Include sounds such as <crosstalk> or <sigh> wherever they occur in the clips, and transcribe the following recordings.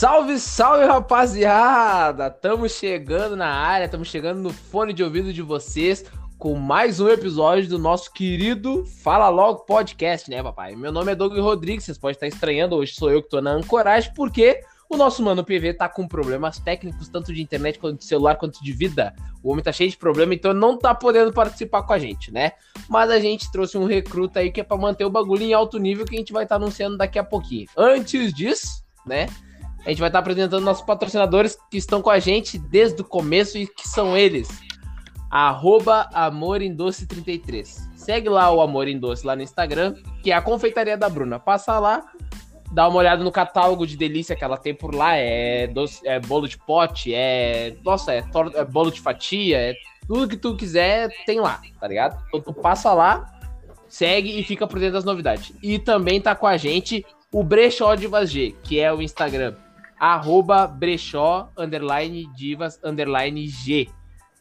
Salve, salve, rapaziada! Estamos chegando na área, estamos chegando no fone de ouvido de vocês com mais um episódio do nosso querido Fala Logo Podcast, né, papai? Meu nome é Doug Rodrigues, vocês podem estar estranhando, hoje sou eu que tô na ancoragem, porque o nosso mano PV tá com problemas técnicos, tanto de internet quanto de celular, quanto de vida. O homem tá cheio de problema, então não tá podendo participar com a gente, né? Mas a gente trouxe um recruta aí que é pra manter o bagulho em alto nível que a gente vai estar tá anunciando daqui a pouquinho. Antes disso, né? A gente vai estar apresentando nossos patrocinadores que estão com a gente desde o começo e que são eles. Arroba Amor em Doce 33. Segue lá o Amor em Doce lá no Instagram, que é a confeitaria da Bruna. Passa lá, dá uma olhada no catálogo de delícia que ela tem por lá. É, doce, é bolo de pote, é. Nossa, é, é bolo de fatia, é tudo que tu quiser, tem lá, tá ligado? Então tu passa lá, segue e fica por dentro das novidades. E também tá com a gente o Brechó Divas G, que é o Instagram arroba brechó, underline, divas, underline G.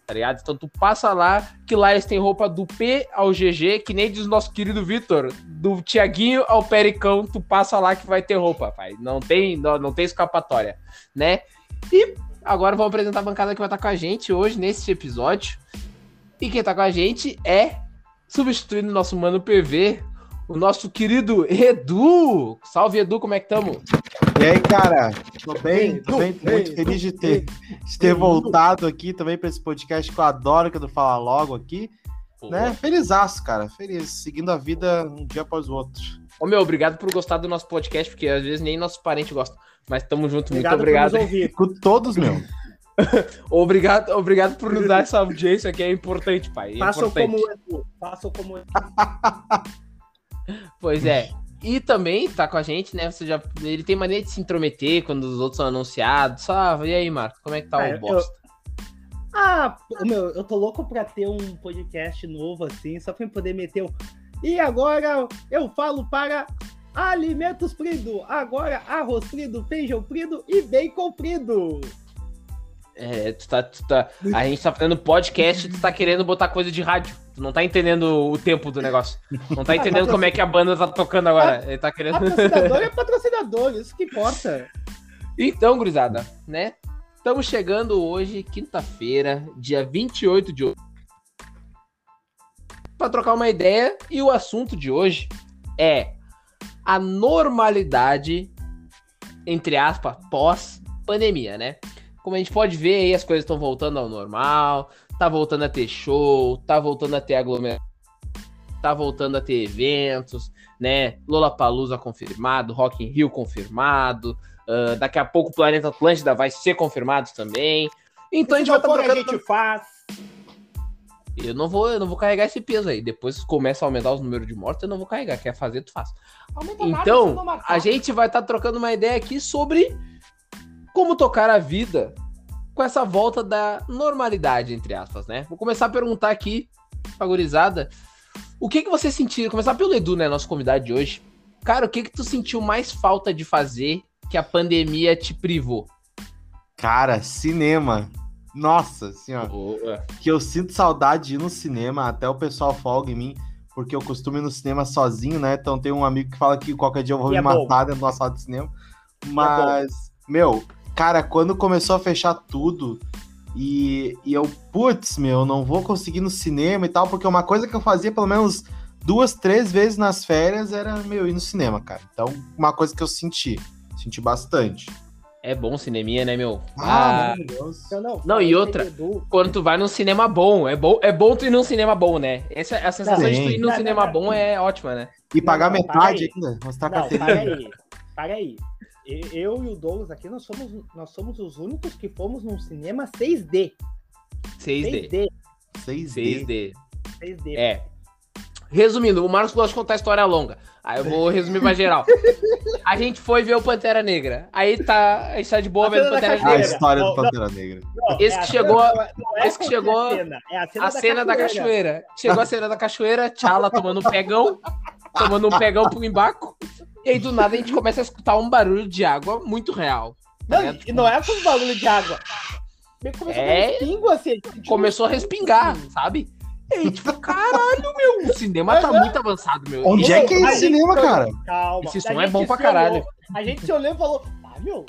Tá ligado? Então tu passa lá, que lá eles têm roupa do P ao GG, que nem diz o nosso querido Vitor, do Tiaguinho ao Pericão, tu passa lá que vai ter roupa, pai. Não tem, não, não tem escapatória, né? E agora vamos apresentar a bancada que vai estar com a gente hoje nesse episódio. E quem tá com a gente é, substituindo o nosso mano PV, o nosso querido Edu. Salve, Edu, como é que estamos? E aí, cara? Tô bem, tô bem, muito feliz de ter, de ter voltado aqui também para esse podcast que eu adoro, que é do Fala Logo aqui. Pô. Né? Felizaço, cara. Feliz, seguindo a vida um dia após o outro. Ô, meu, obrigado por gostar do nosso podcast, porque às vezes nem nossos parentes gostam. Mas tamo junto, obrigado muito obrigado. Com todos, meu. <laughs> obrigado, obrigado por nos dar essa audiência que é importante, pai. É Façam como eu. Façam como eu. <laughs> Pois é. E também tá com a gente, né? Você já, ele tem maneira de se intrometer quando os outros são anunciados. Só, e aí, Marco, como é que tá ah, o bosta? Eu... Ah, meu, eu tô louco pra ter um podcast novo assim, só pra poder meter um. E agora eu falo para alimentos frido. Agora arroz frido, feijão frido e bacon frido. É, tu tá, tu tá, a gente tá fazendo podcast e tu tá querendo botar coisa de rádio. Tu não tá entendendo o tempo do negócio. Não tá <laughs> entendendo como é que a banda tá tocando agora. Ele tá querendo. Patrocinador é patrocinador, isso que importa. Então, gurizada, né? Estamos chegando hoje, quinta-feira, dia 28 de outubro. Para trocar uma ideia, e o assunto de hoje é a normalidade, entre aspas, pós-pandemia, né? Como a gente pode ver aí, as coisas estão voltando ao normal, tá voltando a ter show, tá voltando a ter aglomeração, tá voltando a ter eventos, né? Lollapalooza confirmado, Rock in Rio confirmado, uh, daqui a pouco o Planeta Atlântida vai ser confirmado também. Então a gente vai tá trocando... a gente faz. Eu não vou, eu não vou carregar esse peso aí. Depois começa a aumentar os números de mortes, eu não vou carregar. Quer fazer, tu faz. Aumenta então, a gente vai estar tá trocando uma ideia aqui sobre como tocar a vida com essa volta da normalidade, entre aspas, né? Vou começar a perguntar aqui, pagorizada, o que que você sentiu? Começar pelo Edu, né, nosso convidado de hoje. Cara, o que que tu sentiu mais falta de fazer que a pandemia te privou? Cara, cinema. Nossa, ó. Boa. Que eu sinto saudade de ir no cinema, até o pessoal folga em mim, porque eu costumo ir no cinema sozinho, né? Então tem um amigo que fala que qualquer dia eu vou e me é matar dentro da sala de cinema. É Mas, é meu, cara, quando começou a fechar tudo e, e eu, putz, meu, não vou conseguir ir no cinema e tal, porque uma coisa que eu fazia pelo menos duas, três vezes nas férias era, meu, ir no cinema, cara. Então, uma coisa que eu senti, senti bastante. É bom cineminha, né, meu? Ah, ah não, não, não, e outra, quando tu vai num cinema bom, é bom, é bom tu ir num cinema bom, né? Essa, a sensação Sim. de tu ir num cinema bom é ótima, né? E pagar metade ainda, mostrar não, para aí, para aí eu e o Douglas aqui, nós somos, nós somos os únicos que fomos num cinema 6D. 6D. 6D. 6D. 6D. É. Resumindo, o Marcos gosta de contar história longa. Aí eu vou resumir pra geral. A gente foi ver o Pantera Negra. Aí tá, a gente tá de boa vendo o Pantera Negra. A história do Pantera Negra. esse que chegou, esse que chegou, a cena, da, cachoeira. Chegou a cena da cachoeira, Tchala tomando um pegão, tomando um pegão pro embarco. E aí, do nada, a gente começa a escutar um barulho de água muito real. Não, né? e não é com barulho de água. Começou é... a respingo, assim. Tipo, começou a respingar, sabe? E aí, tipo, caralho, meu, o cinema tá muito avançado, meu. Onde é que é esse cinema, cara? Calma. Esse som é bom pra caralho. Olhou, a gente se olhou e falou, ah, meu,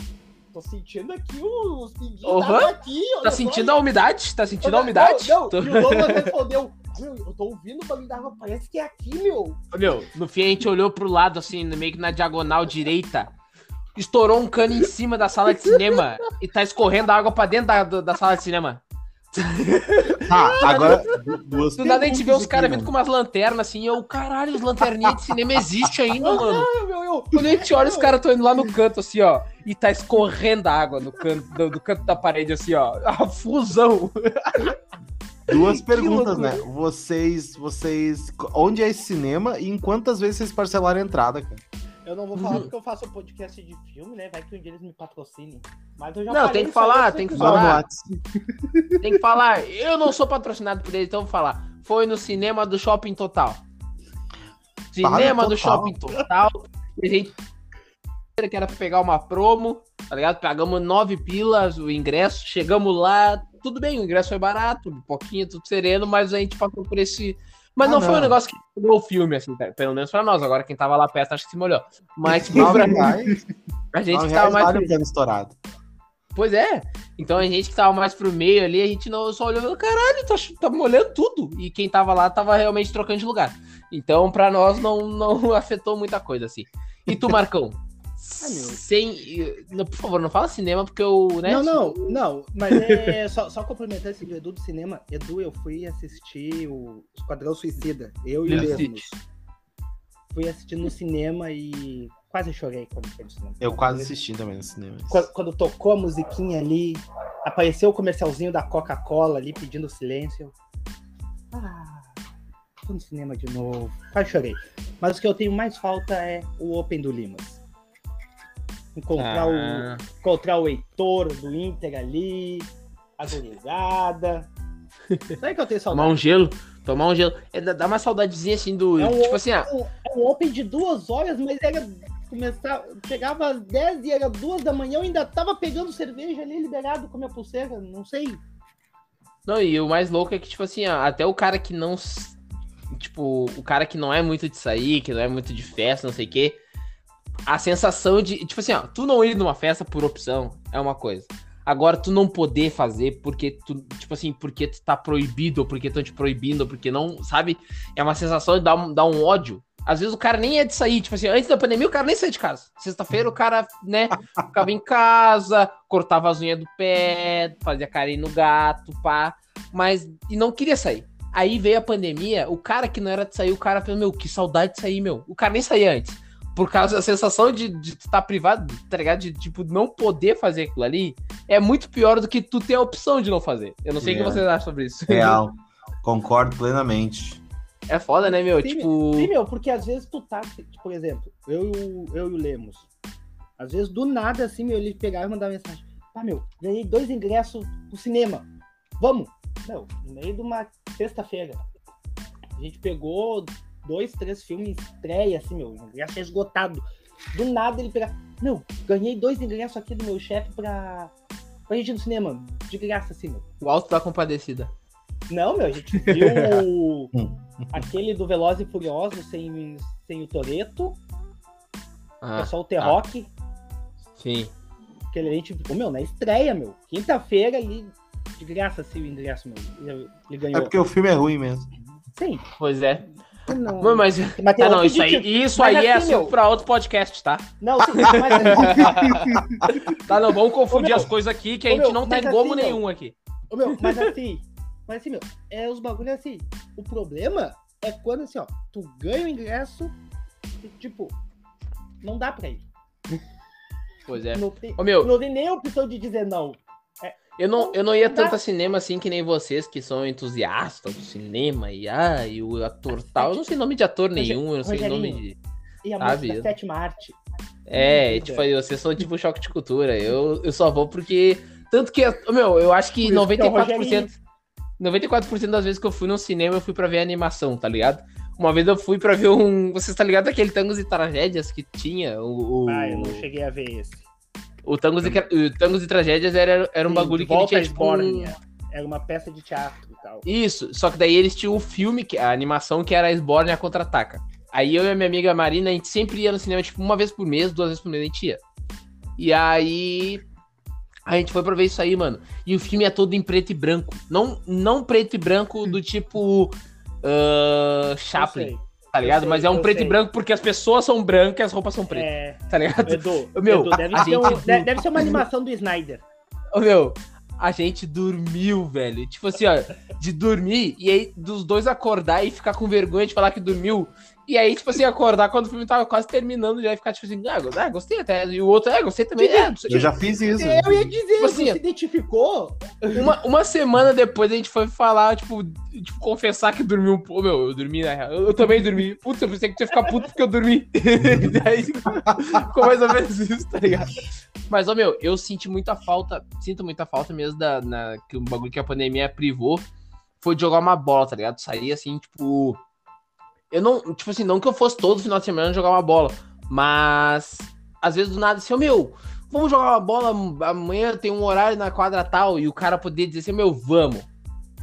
tô sentindo aqui os pinguinhos uhum. aqui. Tá sentindo a umidade? Tá sentindo a umidade? Não, não. Tô... E o Douglas respondeu, meu, eu tô ouvindo o bagulho da água, parece que é aqui, meu. Meu, no fim a gente olhou pro lado, assim, meio que na diagonal direita. Estourou um cano em cima da sala de cinema e tá escorrendo água pra dentro da, da sala de cinema. Ah, agora. Duas Do nada a gente vê os caras vindo com umas lanternas assim, e eu, caralho, os lanterninhas de cinema existem ainda, mano. Quando a gente olha, os caras estão indo lá no canto, assim, ó, e tá escorrendo água no canto, do, do canto da parede, assim, ó. A fusão. Duas <laughs> perguntas, né? Vocês, vocês. Onde é esse cinema e em quantas vezes vocês parcelaram a entrada, cara? Eu não vou falar porque eu faço podcast de filme, né? Vai que um dia eles me patrocinem. Mas eu já Não, tem que falar, tem que falar. <laughs> Tem que falar. Eu não sou patrocinado por eles, então vou falar. Foi no cinema do Shopping Total. Cinema do Shopping Total. A gente que era pra pegar uma promo, tá ligado? Pegamos nove pilas o ingresso, chegamos lá, tudo bem, o ingresso foi barato, um pouquinho, tudo sereno, mas a gente passou por esse mas ah, não, não, foi um negócio que mudou o filme, assim, pelo menos pra nós. Agora quem tava lá perto acho que se molhou. Mas <laughs> pra a gente que tava mais. Pro... estourado. Pois é. Então a gente que tava mais pro meio ali, a gente não só olhou, caralho, tá, tá molhando tudo. E quem tava lá tava realmente trocando de lugar. Então, pra nós não, não <laughs> afetou muita coisa, assim. E tu, Marcão? Sem. Por favor, não fala cinema, porque eu. Né? Não, não, não. Mas é <laughs> só, só complementar esse Edu do cinema. Edu, eu fui assistir o Esquadrão Suicida. Eu e o Lemos. Fui assistir no cinema e quase chorei quando foi no cinema. Eu quase assisti também no cinema. Quando, quando tocou a musiquinha ali, apareceu o comercialzinho da Coca-Cola ali pedindo silêncio. Ah, tô no cinema de novo. Quase chorei. Mas o que eu tenho mais falta é o Open do Limas encontrar, ah. o, encontrar o Heitor do Inter ali, agonizada. <laughs> Sabe que eu tenho saudade? Tomar um gelo, tomar um gelo. É, dá uma saudadezinha assim do. É um, tipo assim, ah. É um Open de duas horas, mas era. Começar, chegava às 10 e era duas da manhã, eu ainda tava pegando cerveja ali liberado com a minha pulseira, não sei. Não, e o mais louco é que, tipo assim, até o cara que não. Tipo, o cara que não é muito de sair, que não é muito de festa, não sei o quê a sensação de, tipo assim, ó, tu não ir numa festa por opção é uma coisa. Agora, tu não poder fazer porque tu, tipo assim, porque tu tá proibido, ou porque estão te proibindo, porque não, sabe? É uma sensação de dar um, dar um ódio. Às vezes o cara nem é de sair, tipo assim, antes da pandemia o cara nem saía de casa. Sexta-feira o cara, né, ficava em casa, cortava as unhas do pé, fazia carinho no gato, pá, mas, e não queria sair. Aí veio a pandemia, o cara que não era de sair, o cara falou, meu, que saudade de sair, meu. O cara nem saía antes por causa da sensação de, de estar privado, tá ligado? De, tipo, não poder fazer aquilo ali, é muito pior do que tu ter a opção de não fazer. Eu não sei é. o que vocês acham sobre isso. Real. <laughs> Concordo plenamente. É foda, né, meu? Sim, tipo. Sim, meu, porque às vezes tu tá, tipo, por exemplo, eu, eu e o Lemos. Às vezes, do nada, assim, meu, ele pegar e mandar mensagem. Tá, meu, ganhei dois ingressos pro cinema. Vamos! Meu, no meio de uma sexta-feira. A gente pegou dois, três filmes estreia, assim, meu, ingresso é esgotado. Do nada ele pega. Não, ganhei dois ingressos aqui do meu chefe pra, pra gente ir no cinema. De graça, assim, meu. O Alto da Compadecida. Não, meu, a gente viu <laughs> o, aquele do Veloz e Furioso sem, sem o Toreto. Ah, é só o T-Rock. Ah. Sim. Aquele a gente ficou, meu, na estreia, meu. Quinta-feira ali, de graça, assim, o ingresso, meu. Ele, ele ganhou. É porque o filme é ruim mesmo. Sim. Pois é. Não. Mas, mas ah, não, isso aí, isso aí é assim, assunto para outro podcast, tá? Não, sim, mas... <laughs> tá, não, vamos confundir as coisas aqui, que a gente meu, não tem gomo assim, nenhum aqui. Ô, meu, mas assim, mas assim, meu, é os bagulhos assim. O problema é quando assim, ó, tu ganha o ingresso e, tipo, não dá pra ir. Pois é. Não tem, Ô, meu, não tem nem a opção de dizer não. Eu não, eu não ia tanto a cinema assim que nem vocês, que são entusiastas do cinema e, ah, e o ator tal. Eu não sei nome de ator nenhum, eu não sei nome de. E a sabe? música sétima arte. É, tipo, vocês são tipo choque de cultura. Eu, eu só vou porque. Tanto que, meu, eu acho que 94%. 94% das vezes que eu fui no cinema, eu fui pra ver animação, tá ligado? Uma vez eu fui pra ver um. Vocês tá ligado aquele Tangos e Tragédias que tinha? O, o... Ah, eu não cheguei a ver esse. O Tangos, e, o Tangos e Tragédias era, era um Sim, bagulho que ele tinha, tipo... Um... Era uma peça de teatro e tal. Isso, só que daí eles tinham o filme, a animação, que era a Esbórnia Contra-Ataca. Aí eu e a minha amiga Marina, a gente sempre ia no cinema, tipo, uma vez por mês, duas vezes por mês a gente ia. E aí, A gente foi pra ver isso aí, mano. E o filme é todo em preto e branco. Não, não preto e branco do tipo uh, Chaplin. Tá ligado? Sei, Mas é um preto sei. e branco porque as pessoas são brancas e as roupas são pretas. É... Tá ligado? Edu, <laughs> meu, Edu, deve, ser um, deve ser uma animação do Snyder. Ô, meu, a gente dormiu, velho. Tipo assim, ó, de dormir e aí dos dois acordar e ficar com vergonha de falar que dormiu. E aí, tipo assim, acordar quando o filme tava quase terminando já e ficar tipo assim, ah, gostei até. E o outro, é, gostei também. É, eu já fiz isso. Eu ia dizer, tipo assim, você se identificou? Uma, uma semana depois a gente foi falar, tipo, tipo confessar que dormiu um pouco. Meu, eu dormi na real. Eu, eu, também dormi. Putz, eu pensei que tinha que ficar puto porque eu dormi. <laughs> e aí ficou mais ou menos isso, tá ligado? Mas, ó, meu, eu senti muita falta, sinto muita falta mesmo da, na, que o bagulho que a pandemia privou foi de jogar uma bola, tá ligado? Sair assim, tipo eu não, tipo assim, não que eu fosse todo final de semana jogar uma bola, mas às vezes do nada assim, oh, meu, vamos jogar uma bola, amanhã tem um horário na quadra tal, e o cara poder dizer assim, meu, vamos,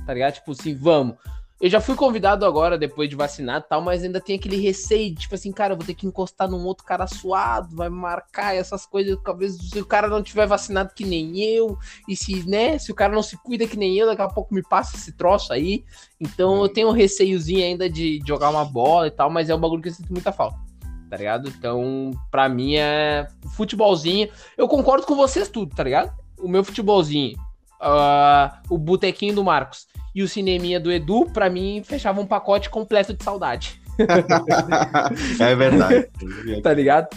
tá ligado? Tipo assim, vamos. Eu já fui convidado agora, depois de vacinar e tal, mas ainda tem aquele receio, tipo assim, cara, eu vou ter que encostar num outro cara suado, vai marcar essas coisas, talvez se o cara não tiver vacinado que nem eu, e se, né, se o cara não se cuida que nem eu, daqui a pouco me passa esse troço aí. Então eu tenho um receiozinho ainda de, de jogar uma bola e tal, mas é um bagulho que eu sinto muita falta tá ligado? Então, pra mim é futebolzinho. Eu concordo com vocês tudo, tá ligado? O meu futebolzinho, uh, o botequinho do Marcos e o cineminha do Edu, para mim, fechava um pacote completo de saudade. <laughs> é verdade. <laughs> tá ligado?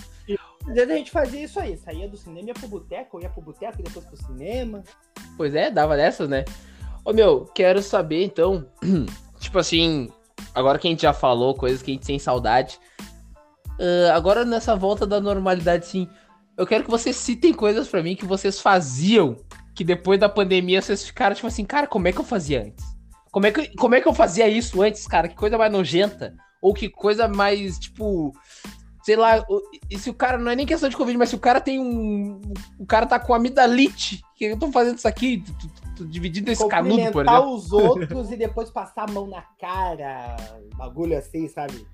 Às vezes a gente fazia isso aí, saía do cinema, ia pro boteco, ia pro boteco e depois pro cinema. Pois é, dava dessas, né? Ô meu, quero saber então, <clears throat> tipo assim, agora que a gente já falou coisas que a gente tem saudade, uh, agora nessa volta da normalidade, sim, eu quero que vocês citem coisas para mim que vocês faziam que depois da pandemia vocês ficaram tipo assim, cara, como é que eu fazia antes? Como é que, como é que eu fazia isso antes, cara? Que coisa mais nojenta? Ou que coisa mais, tipo, sei lá, e se o cara não é nem questão de Covid, mas se o cara tem um. O cara tá com amidalite, que eu tô fazendo isso aqui, tô, tô, tô dividindo esse canudo, por exemplo. os outros e depois passar a mão na cara, bagulho assim, sabe?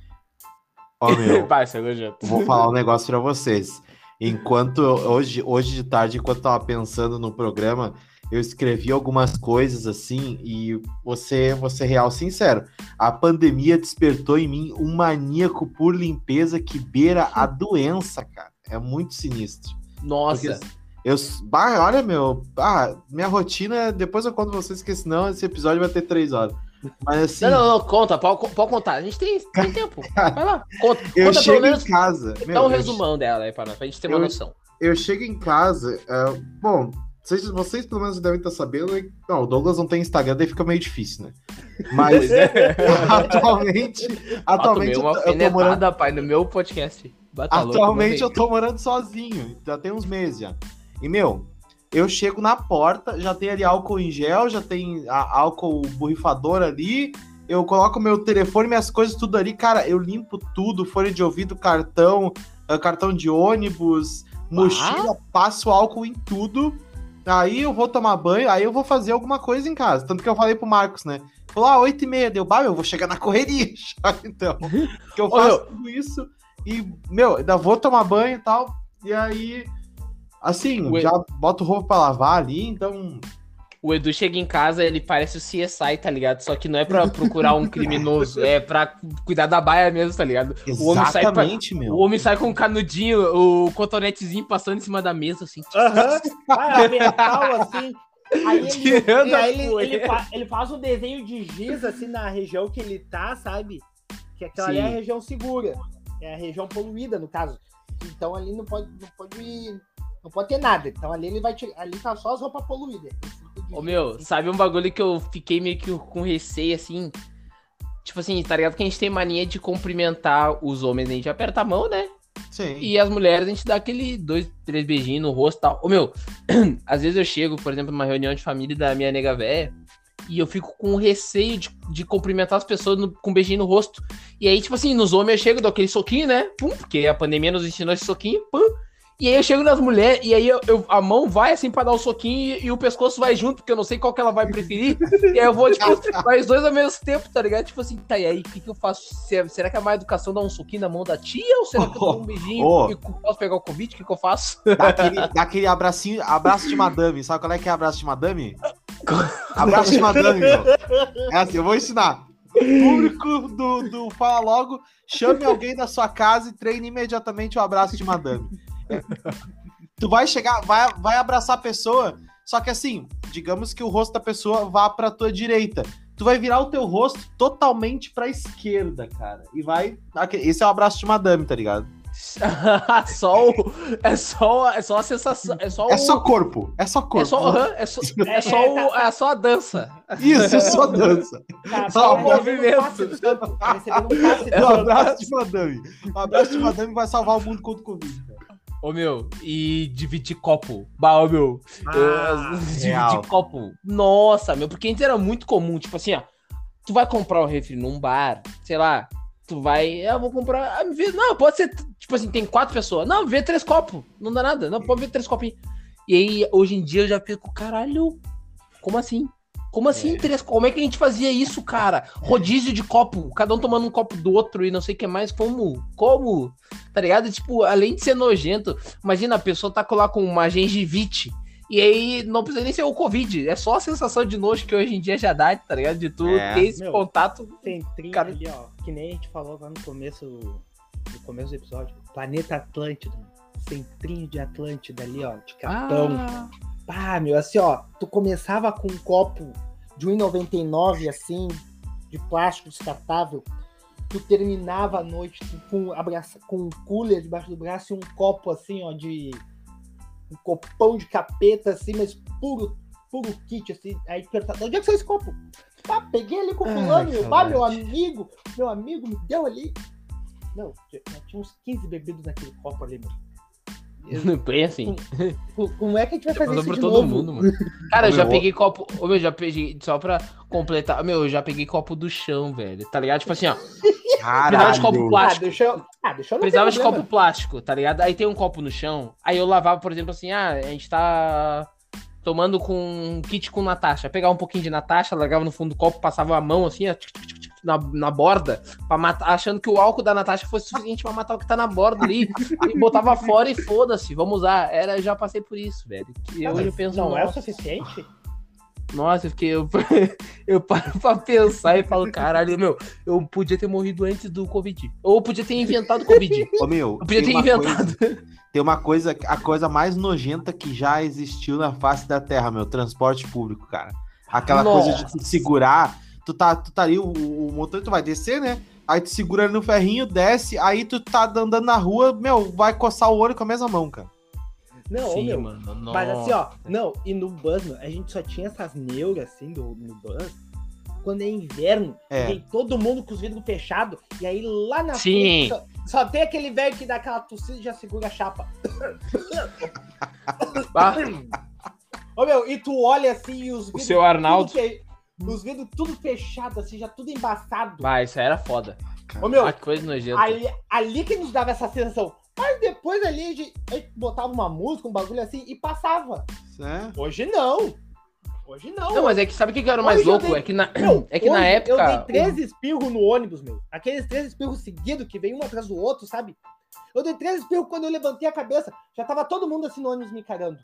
Ó, meu, <laughs> Vai, vou falar um negócio pra vocês. Enquanto hoje, hoje de tarde, enquanto eu tava pensando no programa, eu escrevi algumas coisas assim e você, você real sincero, a pandemia despertou em mim um maníaco por limpeza que beira a doença, cara. É muito sinistro. Nossa. Porque eu, bah, olha meu, ah, minha rotina, depois eu conto vocês que senão esse episódio vai ter três horas. Mas assim. Não, não, não, conta, pode, pode contar. A gente tem, tem tempo. Vai lá, conta. <laughs> Eu conta chego em casa. Dá um resumão dela aí pra nós, pra gente ter uma eu, noção. Eu chego em casa. Uh, bom, vocês, vocês pelo menos devem estar sabendo. Não, o Douglas não tem Instagram, daí fica meio difícil, né? Mas é. <laughs> atualmente. atualmente uma eu tô morando. pai, no meu podcast. Atualmente eu tô morando sozinho. Já tem uns meses já. E, meu, eu chego na porta, já tem ali álcool em gel, já tem álcool borrifador ali. Eu coloco meu telefone, minhas coisas, tudo ali. Cara, eu limpo tudo: fone de ouvido, cartão, ah, cartão de ônibus, mochila, ah? passo álcool em tudo. Aí eu vou tomar banho, aí eu vou fazer alguma coisa em casa. Tanto que eu falei pro Marcos, né? Falou, ah, 8 e meia, deu, bah, eu vou chegar na correria <laughs> então. que eu faço tudo isso e, meu, ainda vou tomar banho e tal. E aí Assim, o já Edu... boto roupa pra lavar ali, então. O Edu chega em casa, ele parece o CSI, tá ligado? Só que não é pra procurar um criminoso, é pra cuidar da baia mesmo, tá ligado? Exatamente, o homem sai pra... meu. O homem sai com um canudinho, o cotonetezinho passando em cima da mesa, assim. Aham, uhum. assim. Aí, <laughs> ele, aí ele, ele, fa ele, faz um desenho de giz, assim, na região que ele tá, sabe? Que aquela ali é a região segura. É a região poluída, no caso. Então ali não pode, não pode não pode ter nada. Então ali ele vai tirar. Ali tá só as roupas poluídas. Ô meu, sabe um bagulho que eu fiquei meio que com receio assim? Tipo assim, tá ligado que a gente tem mania de cumprimentar os homens, a gente aperta a mão, né? Sim. E as mulheres a gente dá aquele dois, três beijinhos no rosto e tal. Ô meu, <clears throat> às vezes eu chego, por exemplo, numa reunião de família da minha nega véia, e eu fico com receio de, de cumprimentar as pessoas no, com um beijinho no rosto. E aí, tipo assim, nos homens eu chego, dou aquele soquinho, né? Pum, porque a pandemia nos ensinou esse soquinho, pum. E aí eu chego nas mulheres, e aí eu, eu, a mão vai assim pra dar o um soquinho e, e, o pescoço vai junto, porque eu não sei qual que ela vai preferir. <laughs> e aí eu vou, tipo, vai os dois ao mesmo tempo, tá ligado? Tipo assim, tá, e aí o que, que eu faço? Será que é mais educação dar um soquinho na mão da tia? Ou será que eu dou um <laughs> beijinho oh. e posso pegar o Covid? O que, que eu faço? Dá aquele, dá aquele abracinho, abraço de madame. Sabe qual é que é abraço de madame? abraço de madame, meu. É assim, eu vou ensinar. Público do, do Fala Logo, chame alguém da sua casa e treine imediatamente o abraço de madame. Tu vai chegar, vai, vai abraçar a pessoa, só que assim, digamos que o rosto da pessoa vá pra tua direita. Tu vai virar o teu rosto totalmente pra esquerda, cara. E vai. Esse é o abraço de madame, tá ligado? só o, é só é só a sensação é só é só corpo é só corpo é só, uhum, é só, é, só é, o, tá, é só a dança isso é só a dança tá, só o movimento um um abraço de madame um abraço de madame vai salvar o mundo contra o covid Ô meu, e dividir copo. Bah, ô meu. Ah, <laughs> dividir copo. Nossa, meu, porque antes era muito comum, tipo assim, ó. Tu vai comprar um refri num bar, sei lá, tu vai. Eu vou comprar. Ah, não, pode ser. Tipo assim, tem quatro pessoas. Não, vê três copos. Não dá nada. Não, pode ver três copinhos. E aí, hoje em dia, eu já fico, caralho, como assim? Como assim é. três? Como é que a gente fazia isso, cara? Rodízio de copo, cada um tomando um copo do outro e não sei o que mais. Como? Como? Tá ligado? Tipo, além de ser nojento, imagina a pessoa tá lá com uma gengivite. E aí não precisa nem ser o Covid, é só a sensação de nojo que hoje em dia já dá, tá ligado? De tu é. ter esse Meu, contato. Centrinho cara... ali, ó. Que nem a gente falou lá no começo, no começo do episódio. Planeta Atlântida. Centrinho de Atlântida ali, ó. De capão. Ah. Pá, meu, assim, ó. Tu começava com um copo de 1,99 assim, de plástico descartável, tu terminava a noite com, abraça, com um cooler debaixo do braço e um copo assim, ó, de. um copão de capeta, assim, mas puro, puro kit, assim. Aí tu pergunta, onde é que saiu esse copo? Pá, peguei ali com o fulano, meu, pá, meu amigo, meu amigo me deu ali. Não, tinha uns 15 bebidos naquele copo ali, meu. <laughs> Bem assim. Como é que a gente vai fazer isso de todo novo? mundo, mano. <laughs> Cara, eu já peguei copo. Ô, meu, já peguei. Só pra completar. Meu, eu já peguei copo do chão, velho. Tá ligado? Tipo assim, ó. <laughs> Precisava de copo plástico. Ah, deixa eu... Ah, deixa eu Precisava de copo plástico, tá ligado? Aí tem um copo no chão. Aí eu lavava, por exemplo, assim, ah, a gente tá tomando com um kit com Natasha. Pegava um pouquinho de Natasha, largava no fundo do copo, passava a mão assim, ó, na, na borda, pra matar, achando que o álcool da Natasha fosse suficiente pra matar o que tá na borda ali. e botava fora e foda-se, vamos usar. Era, já passei por isso, velho. E hoje eu penso. Não é o suficiente? Nossa, eu fiquei. Eu, <laughs> eu paro pra pensar e falo, caralho, meu, eu podia ter morrido antes do Covid. Ou podia ter inventado o Covid. <laughs> Ô, meu, eu podia ter inventado. Coisa, <laughs> tem uma coisa, a coisa mais nojenta que já existiu na face da Terra, meu, transporte público, cara. Aquela Nossa. coisa de tu segurar, tu tá, tu tá ali, o, o motor tu vai descer, né? Aí tu segura no ferrinho, desce, aí tu tá andando na rua, meu, vai coçar o olho com a mesma mão, cara. Não, Sim, meu, mano, mas assim, ó, não, e no meu, a gente só tinha essas neuras, assim, do, no bus, quando é inverno, é. e todo mundo com os vidros fechados, e aí lá na Sim. frente só, só, tem aquele velho que dá aquela tossida e já segura a chapa. <laughs> Ô, meu, e tu olha assim e os vidros... O seu Arnaldo... Fe... Os vidros tudo fechado, assim, já tudo embaçado. Vai, isso aí era foda. Ô, meu, ah, que coisa nojenta. Ali, ali que nos dava essa sensação. Mas depois ali a gente, a gente botava uma música, um bagulho assim e passava. É. Hoje não. Hoje não. Não, mas é que sabe o que era mais louco? Dei... É que na, meu, <clears throat> é que na época. Eu dei três espirros no ônibus, meu. Aqueles três espirros seguidos que vem um atrás do outro, sabe? Eu dei três espirros quando eu levantei a cabeça. Já tava todo mundo assim no ônibus me encarando.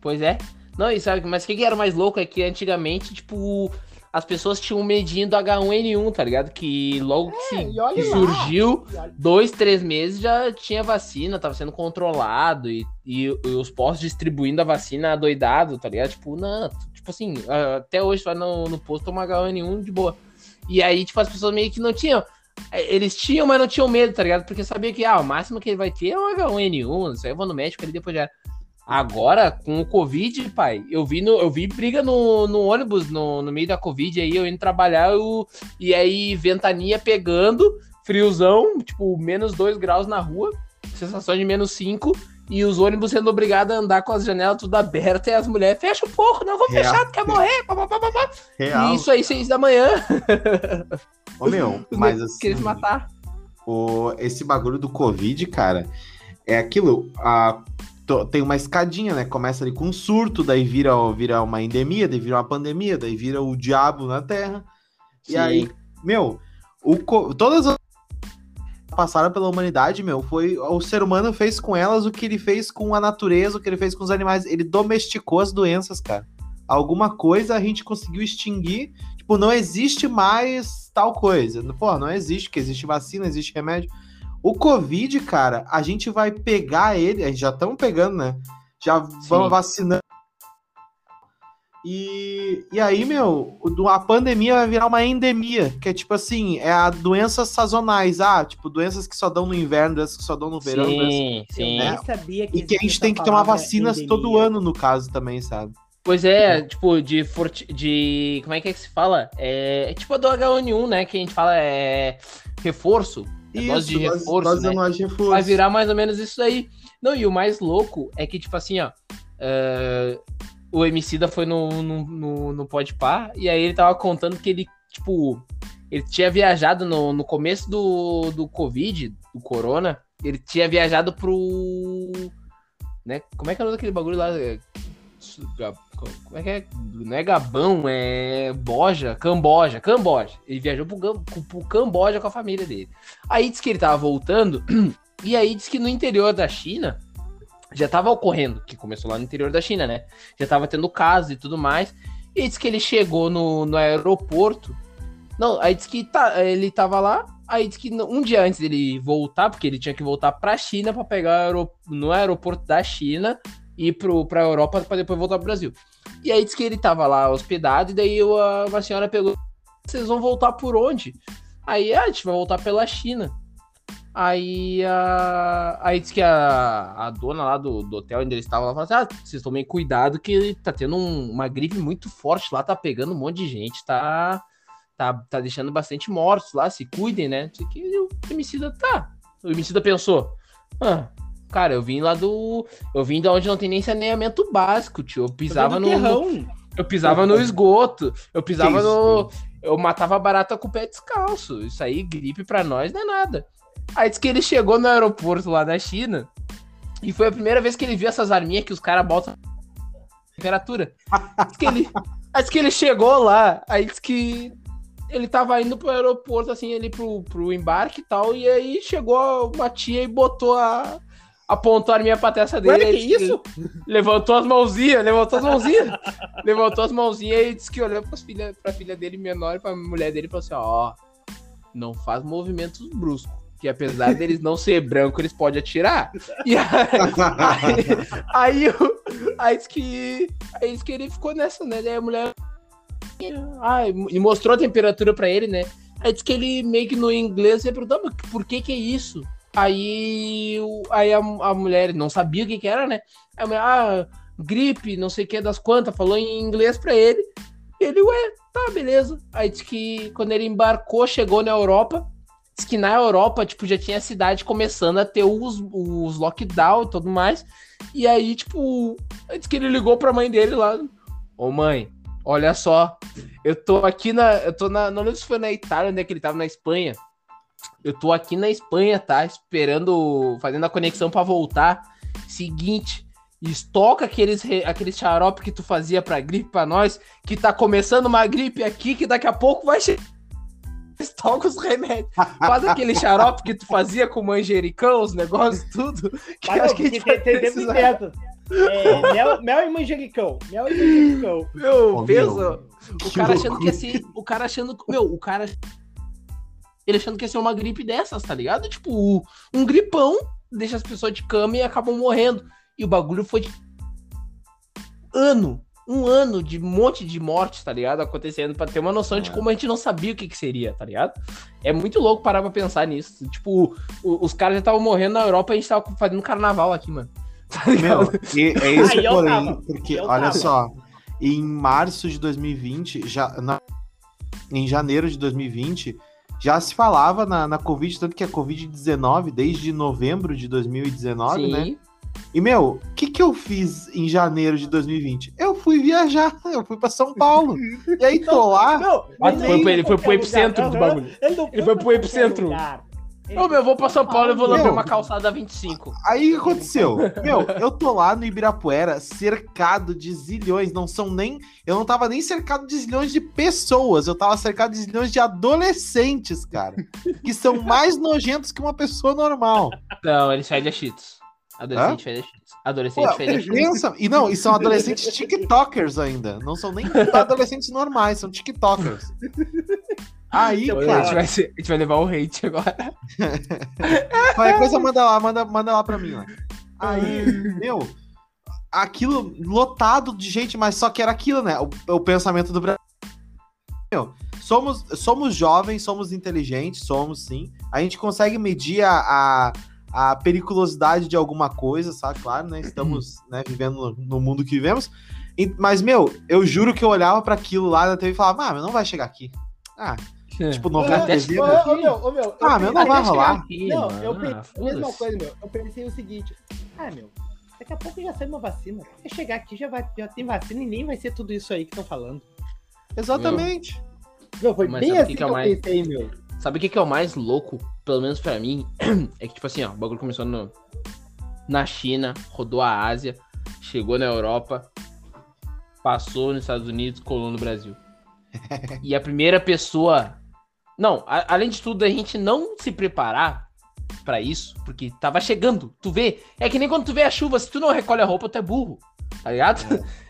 Pois é. Não, e sabe, mas o que, que era mais louco é que antigamente, tipo, as pessoas tinham medinho do H1N1, tá ligado? Que logo é, que, que surgiu, dois, três meses já tinha vacina, tava sendo controlado e, e, e os postos distribuindo a vacina doidado, tá ligado? Tipo, não, tipo assim, até hoje vai no, no posto tomar H1N1 de boa. E aí, tipo, as pessoas meio que não tinham. É, eles tinham, mas não tinham medo, tá ligado? Porque sabia que, ah, o máximo que ele vai ter é um H1N1, isso aí eu vou no médico ali depois já. Agora, com o Covid, pai, eu vi, no, eu vi briga no, no ônibus no, no meio da Covid aí, eu indo trabalhar eu, e aí ventania pegando, friozão, tipo, menos 2 graus na rua, sensação de menos 5, e os ônibus sendo obrigados a andar com as janelas tudo abertas e as mulheres, fecha um pouco, não vou Real. fechar, tu quer morrer, pá, pá, pá, Real. E isso aí, 6 da manhã. Ô meu, <laughs> mas assim... Queria se matar. O, esse bagulho do Covid, cara é aquilo, a, tem uma escadinha, né? Começa ali com um surto, daí vira, vira uma endemia, daí vira uma pandemia, daí vira o diabo na Terra. Sim. E aí, meu, o, todas as passaram pela humanidade, meu, foi o ser humano fez com elas o que ele fez com a natureza, o que ele fez com os animais. Ele domesticou as doenças, cara. Alguma coisa a gente conseguiu extinguir. Tipo, não existe mais tal coisa. Pô, não existe, porque existe vacina, existe remédio. O Covid, cara, a gente vai pegar ele, a gente já estamos pegando, né? Já vamos vacinando e, e aí, meu, a pandemia vai virar uma endemia, que é tipo assim, é a doenças sazonais. Ah, tipo, doenças que só dão no inverno, doenças que só dão no verão. Sim, sim. Né? sabia que e que a gente tem que tomar vacinas endemia. todo ano, no caso, também, sabe? Pois é, tipo, de, de. Como é que é que se fala? É, é tipo a do H1N1, né? Que a gente fala é reforço. É isso, dose de reforço. Dose né? de reforço. Vai virar mais ou menos isso aí. Não, e o mais louco é que, tipo assim, ó. Uh, o Emicida foi no, no, no, no Podpah, e aí ele tava contando que ele, tipo, ele tinha viajado no, no começo do, do Covid, do Corona, ele tinha viajado pro. Né? Como é que é o nome daquele bagulho lá? Como é que é? Não é Gabão, é Boja, Camboja, Camboja. Ele viajou pro, pro Camboja com a família dele. Aí disse que ele tava voltando, <clears throat> e aí disse que no interior da China já estava ocorrendo, que começou lá no interior da China, né? Já estava tendo casos e tudo mais. E diz que ele chegou no, no aeroporto. Não, aí diz que tá, ele tava lá. Aí diz que um dia antes dele voltar, porque ele tinha que voltar pra China para pegar no aeroporto da China e pro, pra Europa para depois voltar pro Brasil. E aí diz que ele tava lá hospedado, e daí uma senhora pegou. Vocês vão voltar por onde? Aí, ah, a gente vai voltar pela China. Aí, a, aí disse que a, a dona lá do, do hotel onde eles estavam lá falou assim: ah, vocês tomem cuidado que tá tendo um, uma gripe muito forte lá, tá pegando um monte de gente, tá, tá, tá deixando bastante mortos lá, se cuidem, né? Não que, o homicida tá. O homicida pensou: ah, cara, eu vim lá do. Eu vim da onde não tem nem saneamento básico, tio. Eu pisava no. Eu pisava no esgoto, eu pisava no. Eu matava barata com o pé descalço. Isso aí, gripe pra nós não é nada. Aí disse que ele chegou no aeroporto lá da China e foi a primeira vez que ele viu essas arminhas que os caras botam temperatura. Diz que ele, <laughs> aí disse que ele chegou lá, aí disse que ele tava indo pro aeroporto, assim, ele pro, pro embarque e tal, e aí chegou uma tia e botou a. Apontou a arminha pra testa dele. Ué, que isso? Levantou as mãozinhas, levantou as mãozinhas. <laughs> levantou as mãozinhas e disse que olhou pras filha, pra filha dele menor e pra mulher dele e falou assim: ó, não faz movimentos bruscos que apesar deles não ser branco, eles podem atirar. E aí, <laughs> aí, aí, aí, que, aí que ele ficou nessa, né? Daí a mulher ai, e mostrou a temperatura para ele, né? Aí disse que ele meio que no inglês ia perguntar, por que que é isso? Aí, aí a, a mulher não sabia o que que era, né? A mulher, ah, gripe, não sei o que das quantas, falou em inglês para ele. Ele, ué, tá, beleza. Aí disse que quando ele embarcou, chegou na Europa, Diz que na Europa, tipo, já tinha a cidade começando a ter os, os lockdown e tudo mais. E aí, tipo, diz que ele ligou pra mãe dele lá. Ô mãe, olha só. Eu tô aqui na. Eu tô na. Não lembro se foi na Itália, onde é que ele tava na Espanha. Eu tô aqui na Espanha, tá? Esperando. Fazendo a conexão para voltar. Seguinte. Estoca aqueles, aqueles xarope que tu fazia pra gripe pra nós. Que tá começando uma gripe aqui que daqui a pouco vai chegar estoca os remédios. Faz aquele xarope que tu fazia com manjericão, os negócios, tudo. Que Mas, acho que a gente vai tem. É, mel, mel, e manjericão. Mel e manjericão. Meu, oh, pensa. O cara achando que ia ser. O cara achando. Meu, o cara. Ele achando que ia ser uma gripe dessas, tá ligado? Tipo, um gripão deixa as pessoas de cama e acabam morrendo. E o bagulho foi de ano um ano de um monte de mortes, tá ligado? Acontecendo, pra ter uma noção de é. como a gente não sabia o que, que seria, tá ligado? É muito louco parar pra pensar nisso. Tipo, o, os caras já estavam morrendo na Europa e a gente tava fazendo carnaval aqui, mano. <laughs> Tá Meu, é isso, Aí, porém, porque, olha tava. só, em março de 2020, já, na, em janeiro de 2020, já se falava na, na Covid, tanto que a Covid-19, desde novembro de 2019, Sim. né? E, meu, o que, que eu fiz em janeiro de 2020? Eu fui viajar, <laughs> eu fui pra São Paulo. e aí tô lá. Não, ah, foi, ele foi pro epicentro do bagulho. Ele, ele foi pro epicentro. Ô, meu, eu vou pra São Paulo e vou lamber uma calçada 25. Aí o que aconteceu? meu, eu tô lá no Ibirapuera cercado de zilhões, não são nem. Eu não tava nem cercado de zilhões de pessoas, eu tava cercado de zilhões de adolescentes, cara. Que são mais nojentos que uma pessoa normal. Não, eles fedem a cheetos. Adolescente fede a cheetos. Adolescente Pô, fede a cheetos. E não, e são adolescentes TikTokers ainda. Não são nem adolescentes normais, são TikTokers. Aí, então, cara. A gente, vai ser, a gente vai levar o hate agora. <laughs> Qualquer coisa, manda lá, manda, manda lá pra mim. Lá. Aí, meu, aquilo lotado de gente, mas só que era aquilo, né? O, o pensamento do Brasil. Meu, somos, somos jovens, somos inteligentes, somos sim. A gente consegue medir a, a, a periculosidade de alguma coisa, sabe? Claro, né? Estamos né, vivendo no, no mundo que vivemos. E, mas, meu, eu juro que eu olhava para aquilo lá na TV e falava, ah, não vai chegar aqui. Ah, é. Tipo, 90 é, tipo, ô, meu, ô, meu, Ah, meu, não vai rolar. Aqui, não, mano. eu pensei, ah, mesma coisa, meu. Eu pensei o seguinte, ah, meu, daqui a pouco já sai uma vacina. Se chegar aqui já, vai, já tem vacina e nem vai ser tudo isso aí que estão falando. Exatamente. Meu, foi Mas bem assim que, que, é eu mais... pensei, meu. Sabe o que, que é o mais louco, pelo menos pra mim? <clears throat> É que, tipo assim, ó, o bagulho começou no, na China, rodou a Ásia, chegou na Europa, passou nos Estados Unidos, colou no Brasil. <laughs> e a primeira pessoa não, a, além de tudo, a gente não se preparar para isso, porque tava chegando. Tu vê, é que nem quando tu vê a chuva, se tu não recolhe a roupa, tu é burro, tá ligado?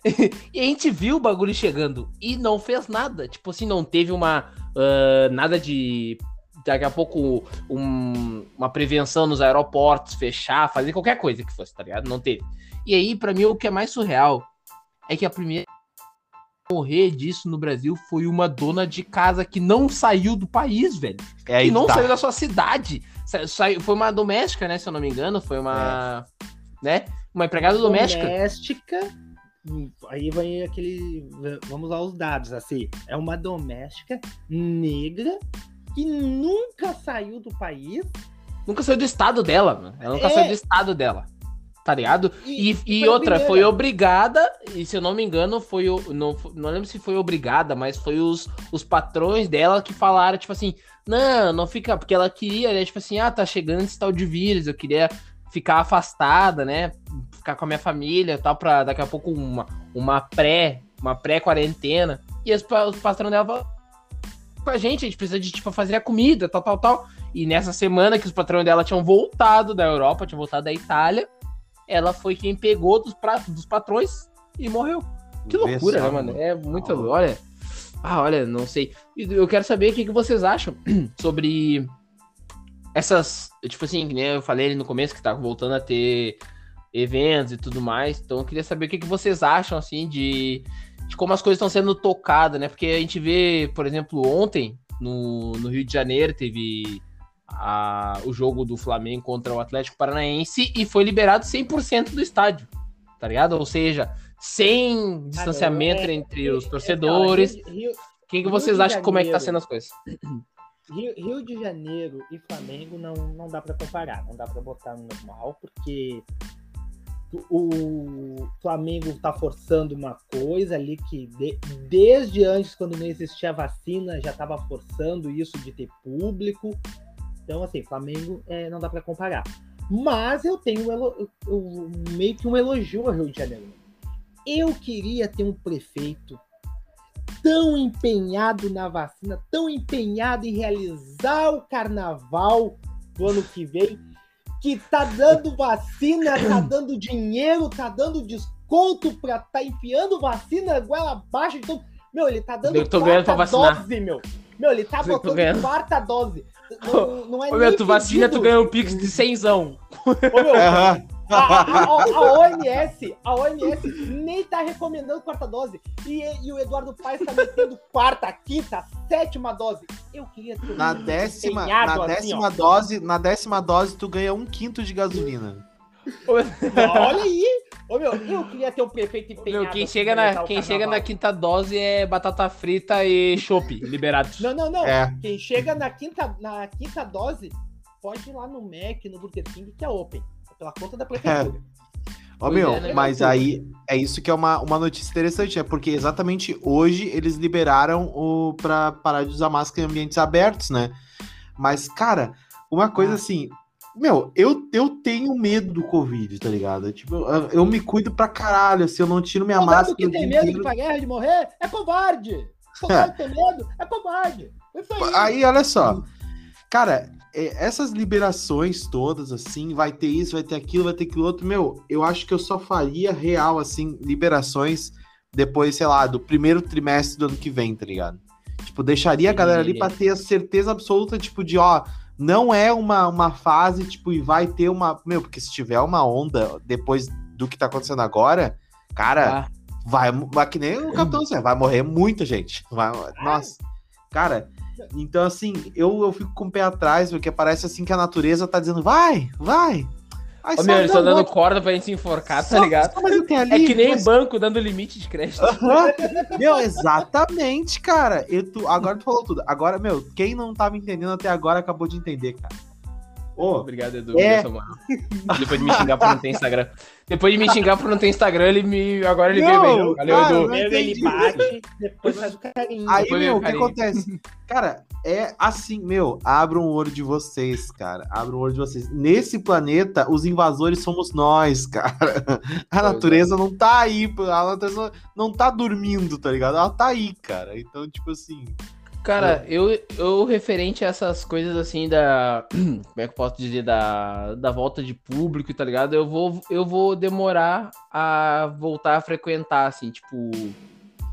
É. <laughs> e a gente viu o bagulho chegando e não fez nada. Tipo assim, não teve uma. Uh, nada de. Daqui a pouco, um, uma prevenção nos aeroportos, fechar, fazer qualquer coisa que fosse, tá ligado? Não teve. E aí, para mim, o que é mais surreal é que a primeira morrer disso no Brasil foi uma dona de casa que não saiu do país, velho. É, que não tá. saiu da sua cidade. Saiu, foi uma doméstica, né? Se eu não me engano. Foi uma. É. Né? Uma empregada doméstica. Doméstica. Aí vai aquele. Vamos lá os dados, assim. É uma doméstica negra que nunca saiu do país. Nunca saiu do estado dela, mano. Ela nunca é... saiu do estado dela tá ligado? E, e, e outra, foi obrigada, e se eu não me engano, foi o. Não, não lembro se foi obrigada, mas foi os, os patrões dela que falaram, tipo assim, não, não fica, porque ela queria, né? Tipo assim, ah, tá chegando esse tal de vírus, eu queria ficar afastada, né? Ficar com a minha família tal, pra daqui a pouco uma, uma pré, uma pré-quarentena. E os, os patrões dela falaram com a gente, a gente precisa de, tipo, fazer a comida, tal, tal, tal. E nessa semana que os patrões dela tinham voltado da Europa, tinham voltado da Itália, ela foi quem pegou dos, pra, dos patrões e morreu. Que loucura, né, mano? É muito. Olha. Ah, olha, não sei. Eu quero saber o que, que vocês acham <clears throat> sobre essas. Tipo assim, né, eu falei ali no começo que tá voltando a ter eventos e tudo mais. Então eu queria saber o que, que vocês acham, assim, de, de como as coisas estão sendo tocadas, né? Porque a gente vê, por exemplo, ontem, no, no Rio de Janeiro, teve a, o jogo do Flamengo contra o Atlético Paranaense e foi liberado 100% do estádio, tá ligado? Ou seja, sem distanciamento entre os é, torcedores. O que, que vocês acham Janeiro, como é que tá sendo as coisas? Rio, Rio de Janeiro e Flamengo não, não dá para comparar, não dá para botar no normal, porque o Flamengo tá forçando uma coisa ali que de, desde antes, quando não existia vacina, já estava forçando isso de ter público. Então, assim, Flamengo é, não dá para comparar. Mas eu tenho um, meio que um elogio ao Rio de Janeiro. Eu queria ter um prefeito tão empenhado na vacina, tão empenhado em realizar o carnaval do ano que vem, que tá dando vacina, tá <clears throat> dando dinheiro, tá dando desconto pra tá enfiando vacina goela abaixo. Então, meu, ele tá dando quarta dose, meu. Meu, ele tá botando quarta dose. Não, não é Ô, meu, tu vacina, tu ganha um pix de cenzão. Ô, meu, <laughs> a, a, a, OMS, a OMS nem tá recomendando quarta dose. E, e o Eduardo Paes tá metendo quarta, quinta, sétima dose. Eu queria ter na décima, na assim, décima dose, na décima dose tu ganha um quinto de gasolina. Olha aí! Ô, meu, eu queria ter um prefeito empenhado. Meu, quem chega, na, quem chega na quinta dose é batata frita e chopp liberados. Não, não, não. É. Quem chega na quinta, na quinta dose pode ir lá no Mac, no Burger King, que é open. É pela conta da prefeitura. É. Ó, meu, é, né? mas aí é isso que é uma, uma notícia interessante, é porque exatamente hoje eles liberaram o para parar de usar máscara em ambientes abertos, né? Mas, cara, uma coisa ah. assim, meu, eu, eu tenho medo do Covid, tá ligado? Tipo, eu, eu me cuido pra caralho, se assim, eu não tiro minha covarde máscara. que tem medo de pra guerra de morrer é covarde. Covarde tem medo é covarde. Aí. aí, olha só. Cara, é, essas liberações todas, assim, vai ter isso, vai ter aquilo, vai ter aquilo outro. Meu, eu acho que eu só faria real, assim, liberações depois, sei lá, do primeiro trimestre do ano que vem, tá ligado? Tipo, deixaria a galera ali pra ter a certeza absoluta, tipo, de, ó, não é uma, uma fase, tipo, e vai ter uma. Meu, porque se tiver uma onda depois do que tá acontecendo agora, cara, ah. vai, vai que nem o Capitão Zé, vai morrer muita gente. Vai, nossa, cara. Então, assim, eu, eu fico com o pé atrás, porque parece assim que a natureza tá dizendo, vai, vai, Ai, Ô, meu, eles estão dando corda pra gente se enforcar, tá ligado? Ali, é que nem mas... banco dando limite de crédito. Uhum. meu, exatamente, cara. Eu, tu, agora tu falou tudo. Agora, meu, quem não tava entendendo até agora acabou de entender, cara. Oh, Obrigado, Edu. É... Depois de me xingar por não ter Instagram. Depois de me xingar por não ter Instagram, ele me. Agora ele não, veio bem. Valeu, cara, Edu. Ele bate, depois faz o carinho. Aí, meu, o que acontece? Cara, é assim, meu, abra um olho de vocês, cara. Abra um olho de vocês. Nesse planeta, os invasores somos nós, <laughs> cara. A é. natureza não tá aí, a natureza não tá dormindo, tá ligado? Ela tá aí, cara. Então, tipo assim. Cara, eu, eu referente a essas coisas assim da. <clears throat> Como é que eu posso dizer? Da, da volta de público, tá ligado? Eu vou, eu vou demorar a voltar a frequentar, assim, tipo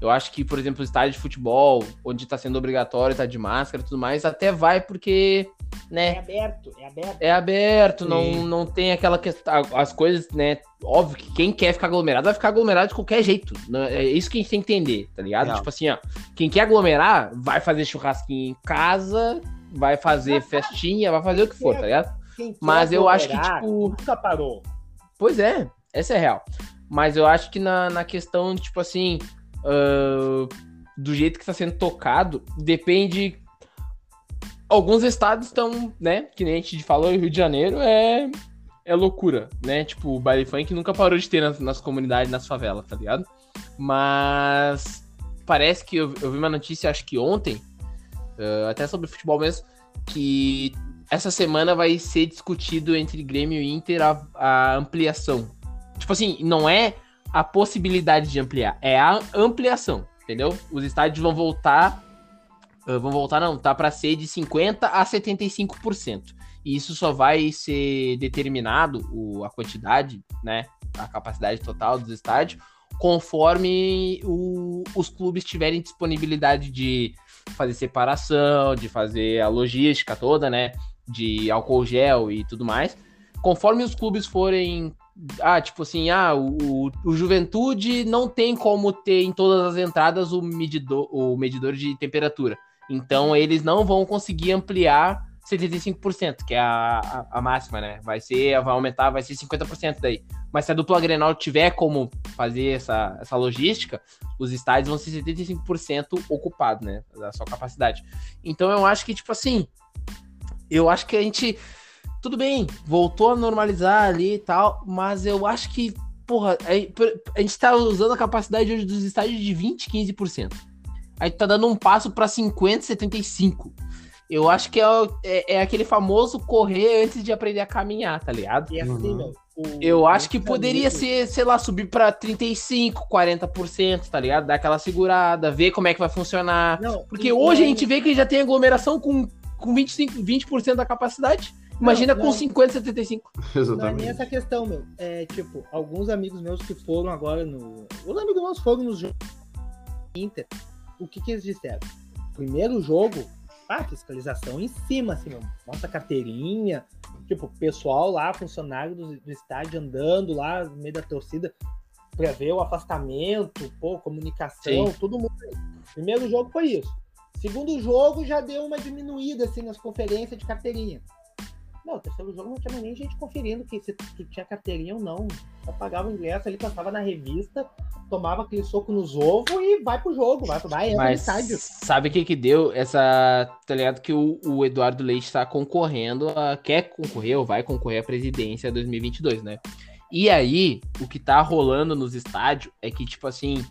eu acho que, por exemplo, o estádio de futebol, onde está sendo obrigatório, tá de máscara e tudo mais, até vai porque, né? É aberto, é aberto. É aberto, não, não tem aquela questão. As coisas, né? Óbvio que quem quer ficar aglomerado vai ficar aglomerado de qualquer jeito. Né? É isso que a gente tem que entender, tá ligado? Tipo assim, ó. Quem quer aglomerar, vai fazer churrasquinho em casa, vai fazer festinha, vai fazer o que for, tá ligado? Mas eu acho que, tipo. Nunca parou. Pois é, essa é real. Mas eu acho que na, na questão, tipo assim, uh, do jeito que está sendo tocado, depende. Alguns estados estão, né? Que nem a gente falou, Rio de Janeiro é, é loucura, né? Tipo, o baile funk nunca parou de ter nas, nas comunidades, nas favelas, tá ligado? Mas parece que eu, eu vi uma notícia, acho que ontem, uh, até sobre futebol mesmo, que essa semana vai ser discutido entre Grêmio e Inter a, a ampliação. Tipo assim, não é a possibilidade de ampliar, é a ampliação, entendeu? Os estádios vão voltar, uh, vão voltar não, tá para ser de 50 a 75%. E isso só vai ser determinado o, a quantidade, né, a capacidade total dos estádios, conforme o, os clubes tiverem disponibilidade de fazer separação, de fazer a logística toda, né, de álcool gel e tudo mais. Conforme os clubes forem ah, tipo assim, ah, o, o Juventude não tem como ter em todas as entradas o medidor, o medidor de temperatura. Então eles não vão conseguir ampliar 75%, que é a, a, a, máxima, né? Vai ser, vai aumentar, vai ser 50% daí. Mas se a dupla Grenal tiver como fazer essa, essa logística, os estádios vão ser 75% ocupados, né? Da sua capacidade. Então eu acho que, tipo assim, eu acho que a gente tudo bem, voltou a normalizar ali e tal, mas eu acho que, porra, a, gente tá usando a capacidade hoje dos estádios de 20, 15%. Aí tá dando um passo para 50, 75. Eu acho que é, é, é, aquele famoso correr antes de aprender a caminhar, tá ligado? E assim, uhum. eu acho que poderia ser, sei lá, subir para 35, 40%, tá ligado? Dar aquela segurada, ver como é que vai funcionar. Não, Porque hoje a gente vê que já tem aglomeração com, com 25, 20% da capacidade. Imagina não, com não. 50, 75. Exatamente. Não é nem essa questão, meu. É tipo, alguns amigos meus que foram agora no. Os amigos meus foram nos Inter. O que, que eles disseram? Primeiro jogo, ah, fiscalização em cima, assim, meu. Mostra carteirinha. Tipo, pessoal lá, funcionário do, do estádio andando lá no meio da torcida pra ver o afastamento, pô, comunicação, Sim. todo mundo. Primeiro jogo foi isso. Segundo jogo já deu uma diminuída assim nas conferências de carteirinha. Não, o terceiro jogo não tinha nem gente conferindo que se tu tinha carteirinha ou não. Só pagava o ingresso ali, passava na revista, tomava aquele soco nos ovos e vai pro jogo, vai, vai entra Mas estádio. Sabe o que que deu? Essa. Tá ligado que o, o Eduardo Leite está concorrendo, a, quer concorrer ou vai concorrer à presidência 2022, né? E aí, o que tá rolando nos estádios é que, tipo assim,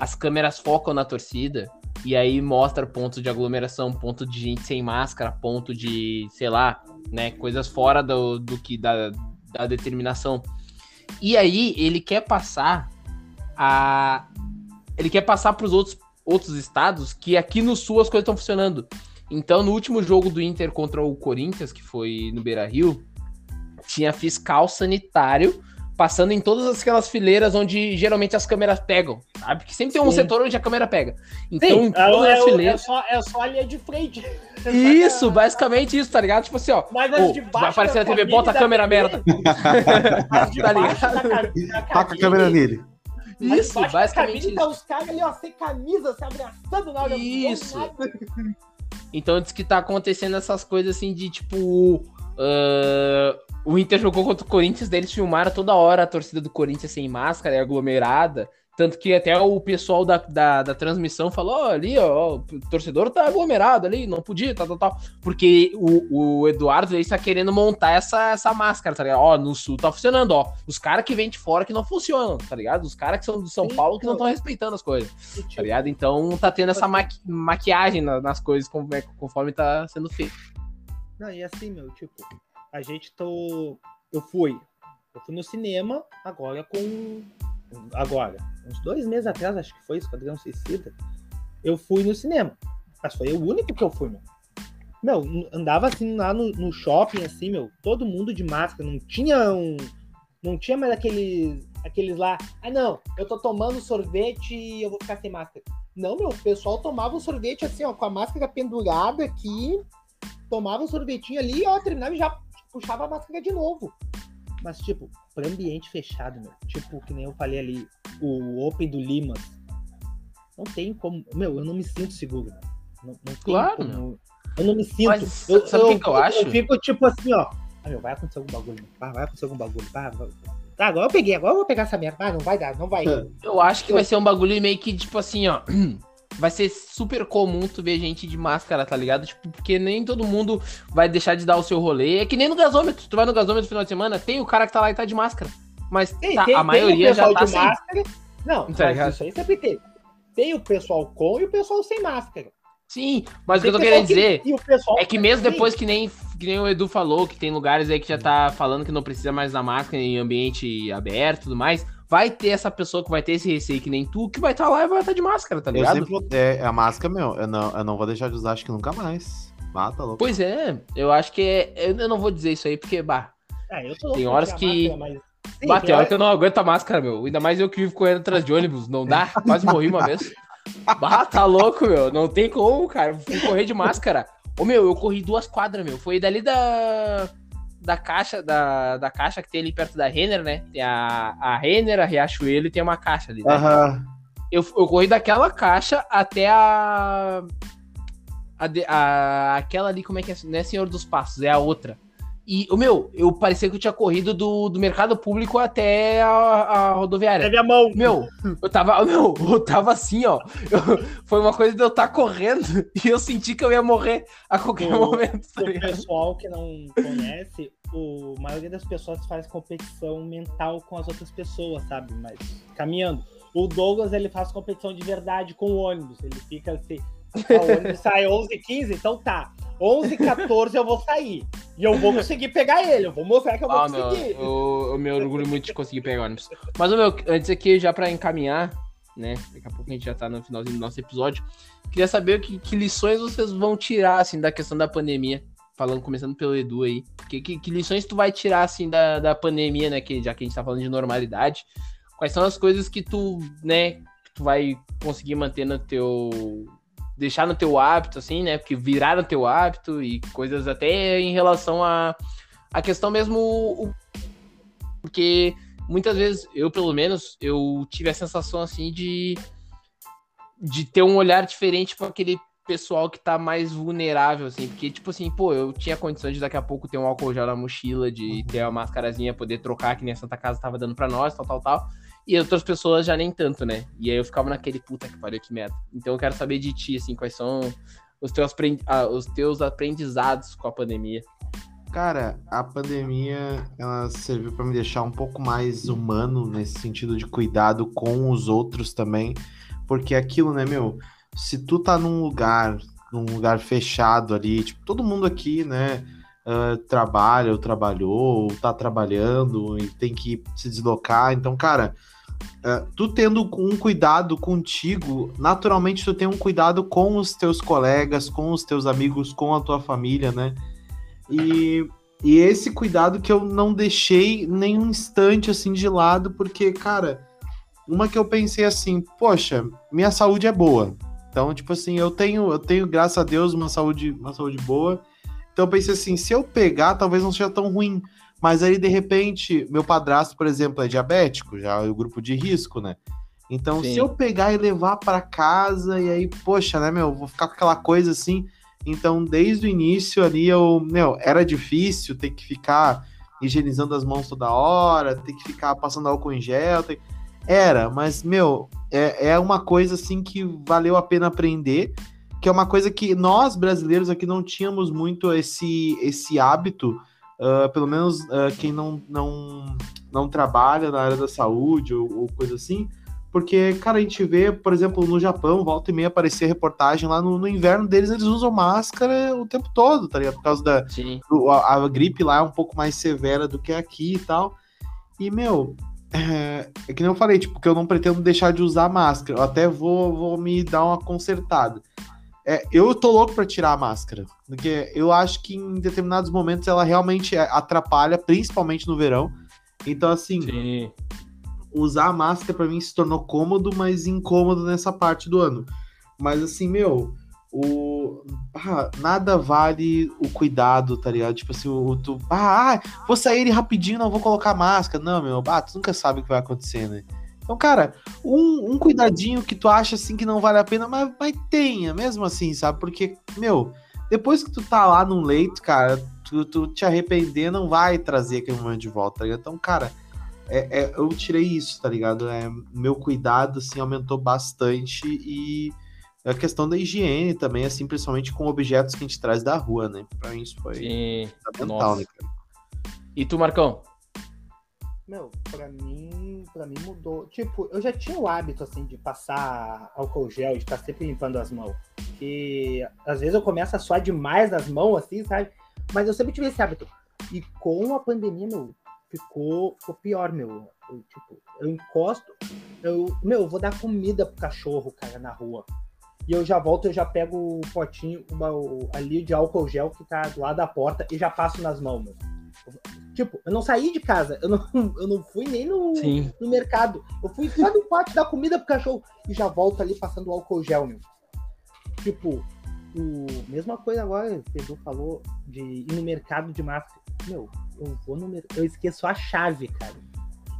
as câmeras focam na torcida e aí mostra ponto de aglomeração, ponto de gente sem máscara, ponto de, sei lá, né? Coisas fora do, do que da, da determinação. E aí ele quer passar a ele quer passar para os outros outros estados que aqui no sul as coisas estão funcionando. Então, no último jogo do Inter contra o Corinthians, que foi no Beira-Rio, tinha fiscal sanitário passando em todas aquelas fileiras onde geralmente as câmeras pegam, sabe? Porque sempre tem um Sim. setor onde a câmera pega. Então, Sim, em todas é, as fileiras. É só, é só a linha de frente. <laughs> Isso, basicamente isso, tá ligado? Tipo assim, ó. Mas as de baixo vai aparecer na TV, bota a câmera merda. <laughs> tá ligado? Taca a câmera nele. Isso, basicamente. Camisa, isso. Os caras ali, ó, sem camisa, se abraçando na hora Isso. Então diz que tá acontecendo essas coisas assim de tipo. Uh, o Inter jogou contra o Corinthians, eles filmaram toda hora a torcida do Corinthians sem máscara e aglomerada. Tanto que até o pessoal da, da, da transmissão falou: oh, ali, ó, o torcedor tá aglomerado ali, não podia, tal, tal, tal. Porque o, o Eduardo aí está querendo montar essa, essa máscara, tá ligado? Ó, no sul tá funcionando, ó. Os caras que vêm de fora que não funcionam, tá ligado? Os caras que são do São Sim, Paulo que não estão respeitando as coisas, tá ligado? Então tá tendo essa maqui maquiagem nas coisas conforme tá sendo feito. Não, e assim, meu, tipo, a gente tô. Eu fui. Eu fui no cinema agora com. Agora, uns dois meses atrás, acho que foi Esquadrão Suicida. Eu fui no cinema. Mas foi o único que eu fui, meu. Meu, andava assim lá no, no shopping, assim, meu, todo mundo de máscara, não tinha um. Não tinha mais aqueles, aqueles lá. Ah, não, eu tô tomando sorvete e eu vou ficar sem máscara. Não, meu, o pessoal tomava o sorvete assim, ó, com a máscara pendurada aqui, tomava um sorvetinho ali, ó, terminava e já puxava a máscara de novo. Mas, tipo, para ambiente fechado, meu, tipo, que nem eu falei ali, o Open do Limas, não tem como. Meu, eu não me sinto seguro. Não, não claro. Como, eu não me sinto. Mas, eu, sabe o que, que eu, eu acho? Eu fico tipo assim, ó. Ah, meu, vai acontecer algum bagulho. Vai, vai acontecer algum bagulho. Vai, vai. Tá, agora eu peguei, agora eu vou pegar essa merda. Ah, não vai dar, não vai. Eu acho que vai ser um bagulho meio que, tipo assim, ó. <clears throat> vai ser super comum tu ver gente de máscara, tá ligado? Tipo, porque nem todo mundo vai deixar de dar o seu rolê. É que nem no gasômetro. Tu vai no gasômetro no final de semana, tem o cara que tá lá e tá de máscara. Mas tem, tá, tem, a maioria já tá sem. Máscara. Não, tá isso aí sempre tem. Tem o pessoal com e o pessoal sem máscara. Sim, mas tem o que eu tô querendo dizer que, é que mesmo depois que nem, que nem o Edu falou, que tem lugares aí que já tá falando que não precisa mais da máscara em ambiente aberto e tudo mais, vai ter essa pessoa que vai ter esse receio que nem tu, que vai estar tá lá e vai estar tá de máscara, tá ligado? Eu sempre é, a máscara, meu, eu não, eu não vou deixar de usar, acho que nunca mais. Ah, tá louco. Pois é, eu acho que é, eu não vou dizer isso aí, porque, bah, é, tem horas que... Máscara, mas... Sim, bah, tem hora que eu não aguento a máscara, meu. Ainda mais eu que vivo correndo atrás de ônibus, não dá, <laughs> quase morri uma vez. Bah, tá louco, meu, não tem como, cara, fui correr de máscara. Ô, meu, eu corri duas quadras, meu, foi dali da da caixa da, da caixa que tem ali perto da Renner, né? Tem a, a Renner, a Riachuelo e tem uma caixa ali. Né? Uhum. Eu, eu corri daquela caixa até a, a, a, aquela ali, como é que é? Não é Senhor dos Passos, é a outra. E, o meu, eu parecia que eu tinha corrido do, do mercado público até a, a rodoviária. É minha mão. Meu, eu tava, meu, <laughs> eu tava assim, ó. Eu, foi uma coisa de eu estar tá correndo <laughs> e eu senti que eu ia morrer a qualquer o, momento. Tá o pessoal que não conhece, o, a maioria das pessoas faz competição mental com as outras pessoas, sabe? Mas caminhando. O Douglas, ele faz competição de verdade com o ônibus. Ele fica assim, o ônibus sai 11 15 então tá. 11 14 eu vou sair. E eu vou conseguir pegar ele. Eu vou mostrar que eu vou ah, conseguir. Meu, eu, me orgulho muito de conseguir pegar ônibus. Mas, meu, antes aqui, já pra encaminhar, né? Daqui a pouco a gente já tá no finalzinho do nosso episódio. Queria saber que, que lições vocês vão tirar, assim, da questão da pandemia. Falando, começando pelo Edu aí. Que, que, que lições tu vai tirar, assim, da, da pandemia, né? Que, já que a gente tá falando de normalidade. Quais são as coisas que tu, né, que tu vai conseguir manter no teu deixar no teu hábito, assim, né? Porque virar no teu hábito e coisas até em relação a, a questão mesmo. Porque muitas vezes, eu pelo menos, eu tive a sensação assim de, de ter um olhar diferente para aquele pessoal que tá mais vulnerável, assim, porque, tipo assim, pô, eu tinha condições de daqui a pouco ter um álcool gel na mochila, de uhum. ter uma máscarazinha, poder trocar, que nem a Santa Casa tava dando para nós, tal, tal, tal. E outras pessoas já nem tanto, né? E aí eu ficava naquele puta que pariu, que merda. Então eu quero saber de ti, assim, quais são os teus, ah, os teus aprendizados com a pandemia. Cara, a pandemia ela serviu para me deixar um pouco mais humano nesse sentido de cuidado com os outros também, porque aquilo, né, meu, se tu tá num lugar, num lugar fechado ali, tipo, todo mundo aqui, né, uh, trabalha ou trabalhou, ou tá trabalhando e tem que se deslocar. Então, cara, uh, tu tendo um cuidado contigo, naturalmente tu tem um cuidado com os teus colegas, com os teus amigos, com a tua família, né? E, e esse cuidado que eu não deixei nem um instante assim de lado, porque, cara, uma que eu pensei assim, poxa, minha saúde é boa. Então, tipo assim, eu tenho, eu tenho, graças a Deus, uma saúde, uma saúde boa. Então eu pensei assim, se eu pegar, talvez não seja tão ruim. Mas aí, de repente, meu padrasto, por exemplo, é diabético, já é o grupo de risco, né? Então, Sim. se eu pegar e levar para casa, e aí, poxa, né, meu, vou ficar com aquela coisa assim. Então, desde o início ali, eu, meu, era difícil ter que ficar higienizando as mãos toda hora, ter que ficar passando álcool em gel. Ter... Era, mas, meu, é, é uma coisa assim que valeu a pena aprender que é uma coisa que nós brasileiros aqui não tínhamos muito esse, esse hábito, uh, pelo menos uh, quem não, não, não trabalha na área da saúde ou, ou, coisa assim, porque, cara, a gente vê, por exemplo, no Japão, volta e meia aparecer reportagem lá no, no inverno deles, eles usam máscara o tempo todo, tá ligado? Por causa da do, a, a, gripe lá é um pouco mais severa do que aqui e tal. E, meu, é, é que nem eu falei, tipo, que eu não pretendo deixar de usar máscara, eu até vou, vou me dar uma consertada. É, eu tô louco para tirar a máscara, porque eu acho que em determinados momentos ela realmente atrapalha, principalmente no verão. Então, assim, Sim. usar a máscara para mim se tornou cômodo, mas incômodo nessa parte do ano. Mas, assim, meu, o ah, nada vale o cuidado, tá ligado? Tipo assim, o, tu, ah, vou sair rapidinho, não vou colocar máscara. Não, meu, ah, tu nunca sabe o que vai acontecer, né? Então, cara, um, um, cuidadinho que tu acha assim que não vale a pena, mas, mas tenha, mesmo assim, sabe? Porque, meu, depois que tu tá lá no leito, cara, tu, tu te arrepender não vai trazer aquele momento de volta, tá ligado? Então, cara, é, é, eu tirei isso, tá ligado? É, meu cuidado, assim, aumentou bastante e a questão da higiene também, assim, principalmente com objetos que a gente traz da rua, né? Pra mim isso foi Sim. fundamental, né, cara? E tu, Marcão? Meu, pra mim, pra mim mudou. Tipo, eu já tinha o hábito, assim, de passar álcool gel, de estar sempre limpando as mãos. E às vezes eu começo a suar demais nas mãos, assim, sabe? Mas eu sempre tive esse hábito. E com a pandemia, meu, ficou, ficou pior, meu. Eu, tipo, eu encosto, eu, meu, eu vou dar comida pro cachorro, cara, na rua. E eu já volto, eu já pego o potinho uma, o, ali de álcool gel que tá do lado da porta e já passo nas mãos, meu. Tipo, eu não saí de casa, eu não, <laughs> eu não fui nem no, no mercado. Eu fui só no pátio dar comida pro cachorro e já volto ali passando o álcool gel, meu. Tipo, o, mesma coisa agora, o Pedro falou de ir no mercado de máscara. Meu, eu vou no mercado, eu esqueço a chave, cara.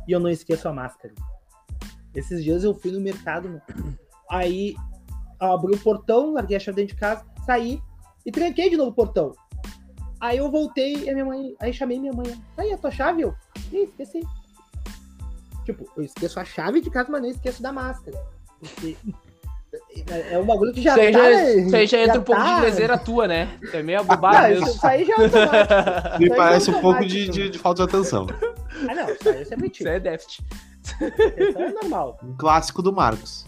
E eu não esqueço a máscara. Esses dias eu fui no mercado, meu. aí abri o portão, larguei a chave dentro de casa, saí e tranquei de novo o portão. Aí eu voltei e a minha mãe. Aí chamei minha mãe. Aí, a tua chave? Eu. Ih, esqueci. Tipo, eu esqueço a chave de casa, mas não esqueço da máscara. Porque. <laughs> É um bagulho que já isso tá. Já, isso aí já entra já um pouco tá... de lezeira tua, né? É meio bobagem. Isso aí já é automático. <laughs> Me parece um pouco de, de, de, falta de atenção. Ah, não. Isso aí é mentira. Isso aí é déficit. Isso é normal. Um clássico do Marcos.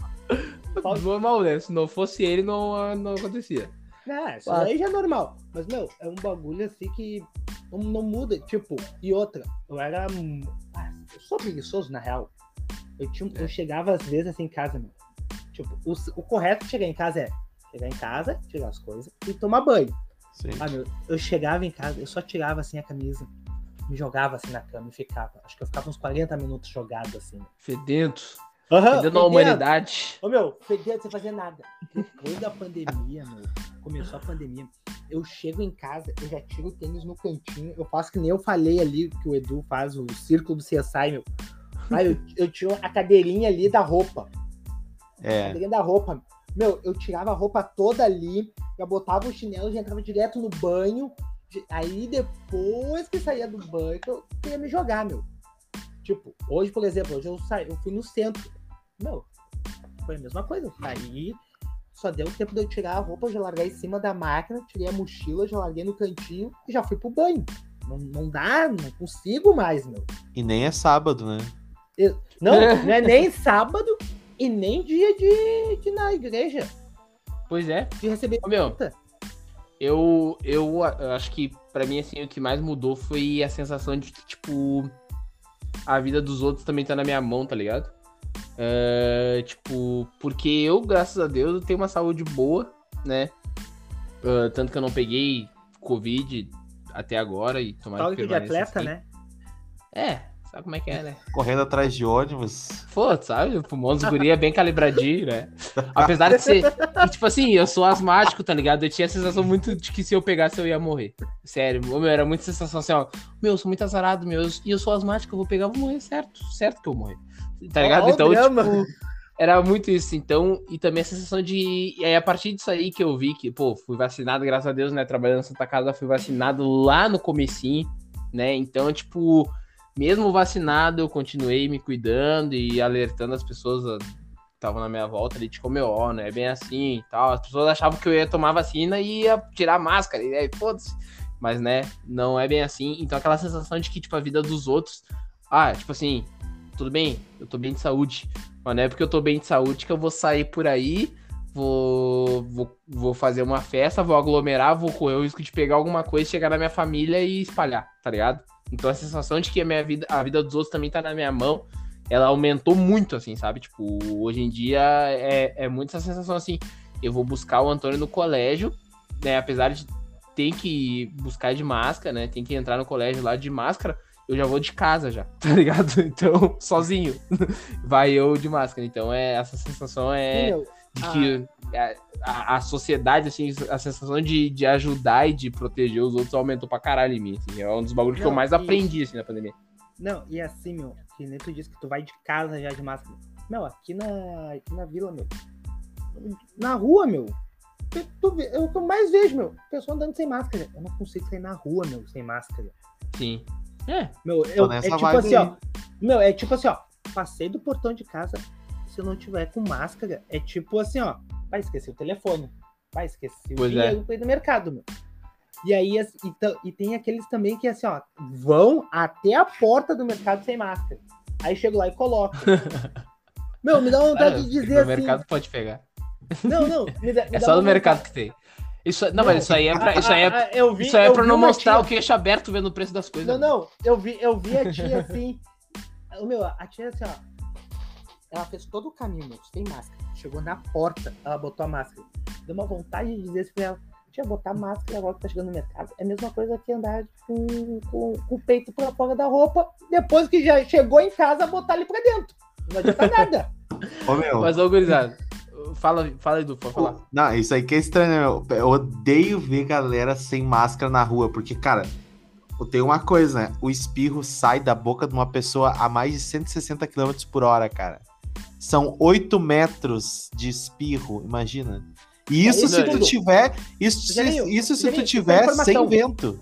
Normal, né? Se não fosse ele, não, não acontecia. É, isso aí já é normal. Mas, meu, é um bagulho assim que não, não muda. Tipo, e outra, eu era. Ah, eu sou preguiçoso, na real. Eu, tinha, eu é. chegava às vezes assim em casa, meu. Tipo, o, o correto de chegar em casa é chegar em casa, tirar as coisas e tomar banho. Sim. Ah, meu, eu chegava em casa, eu só tirava assim a camisa, me jogava assim na cama e ficava. Acho que eu ficava uns 40 minutos jogado assim. Fedendo. Uhum, fedendo a humanidade. Ô meu, fedendo sem fazer nada. Depois da pandemia, meu começou a pandemia, eu chego em casa, eu já tiro o tênis no cantinho, eu faço que nem eu falei ali, que o Edu faz, o círculo do CSI, meu. Aí eu, eu tiro a cadeirinha ali da roupa. É. A cadeirinha da roupa. Meu, eu tirava a roupa toda ali, já botava o chinelo, já entrava direto no banho. Aí depois que saía do banho, eu ia me jogar, meu. Tipo, hoje, por exemplo, hoje eu saí, eu fui no centro. Meu, foi a mesma coisa. Saí, só deu tempo de eu tirar a roupa, já larguei em cima da máquina, tirei a mochila, já larguei no cantinho e já fui pro banho. Não, não dá, não consigo mais, meu. E nem é sábado, né? Eu, não, <laughs> não é nem sábado e nem dia de, de ir na igreja. Pois é. De receber Ô, meu, Eu, eu, eu acho que para mim, assim, o que mais mudou foi a sensação de que, tipo, a vida dos outros também tá na minha mão, tá ligado? Uh, tipo, porque eu, graças a Deus, tenho uma saúde boa, né? Uh, tanto que eu não peguei Covid até agora e tomara Saúde de atleta, assim. né? É, Sabe como é que é, né? Correndo atrás de ônibus. Pô, sabe? O pulmão dos guri é bem calibradinho, né? Apesar de ser. <laughs> E, tipo assim, eu sou asmático, tá ligado? Eu tinha a sensação muito de que se eu pegasse eu ia morrer. Sério, meu, era muita sensação assim, ó. Meu, eu sou muito azarado, meu. E eu sou asmático, eu vou pegar, eu vou morrer, certo. Certo que eu vou morrer. Tá ligado? então, tipo. Era muito isso, então, e também a sensação de. E aí, a partir disso aí que eu vi que, pô, fui vacinado, graças a Deus, né? Trabalhando na Santa Casa, fui vacinado lá no comecinho, né? Então, tipo, mesmo vacinado, eu continuei me cuidando e alertando as pessoas que estavam na minha volta ali, tipo, meu, ó, não é bem assim e tal. As pessoas achavam que eu ia tomar vacina e ia tirar máscara, e aí, foda-se. Mas, né, não é bem assim. Então, aquela sensação de que, tipo, a vida dos outros. Ah, tipo assim, tudo bem, eu tô bem de saúde. Mas não é porque eu tô bem de saúde que eu vou sair por aí, vou, vou, vou fazer uma festa, vou aglomerar, vou correr o risco de pegar alguma coisa, chegar na minha família e espalhar, tá ligado? Então a sensação de que a minha vida, a vida dos outros também tá na minha mão, ela aumentou muito, assim, sabe? Tipo, hoje em dia é, é muito essa sensação assim, eu vou buscar o Antônio no colégio, né? Apesar de ter que buscar de máscara, né? Tem que entrar no colégio lá de máscara, eu já vou de casa já, <laughs> tá ligado? Então, sozinho. Vai eu de máscara. Então, é essa sensação é de que ah. a, a, sociedade, assim, a sensação de, de ajudar e de proteger os outros aumentou pra caralho em mim. Assim, é um dos bagulhos não, que eu mais e... aprendi, assim, na pandemia. Não, e assim, meu, que nem tu disse que tu vai de casa já de máscara. Meu, aqui na, aqui na vila, meu. Na rua, meu. Tu, é o que eu mais vejo, meu. Pessoa andando sem máscara. Eu não consigo sair na rua, meu, sem máscara. Sim. É. Meu, eu, é tipo assim, aí. ó. Meu, é tipo assim, ó. Passei do portão de casa, se eu não tiver com máscara, é tipo assim, ó, vai esquecer o telefone, vai esquecer o dinheiro é. ir no mercado, meu. E aí, e, e, tem aqueles também que assim, ó, vão até a porta do mercado sem máscara. Aí chego lá e coloco. <laughs> meu, me dá vontade ah, de dizer assim. O mercado pode pegar. Não, não. Me dá, <laughs> me é só no mercado que tem. Isso, não, não, mas isso aí é pra, isso aí é, eu vi, isso aí é pra não mostrar tia... o queixo aberto vendo o preço das coisas. Não, não, eu vi, eu vi a tia assim. <laughs> meu, a tia assim, ó. Ela fez todo o caminho, sem máscara. Chegou na porta, ela botou a máscara. Deu uma vontade de dizer isso pra ela. Tinha botar máscara agora que tá chegando no mercado. É a mesma coisa que andar com, com, com o peito pra fora da roupa, depois que já chegou em casa, botar ali pra dentro. Não adianta <laughs> nada. Ô, meu. Mas, ô, gurizada, fala, fala, Edu, pode falar. Não, isso aí que é estranho. Eu odeio ver galera sem máscara na rua, porque, cara, tem uma coisa, né? O espirro sai da boca de uma pessoa a mais de 160 km por hora, cara. São 8 metros de espirro, imagina. E isso se tu tiver. Isso, se, isso se tu tiver sem vento.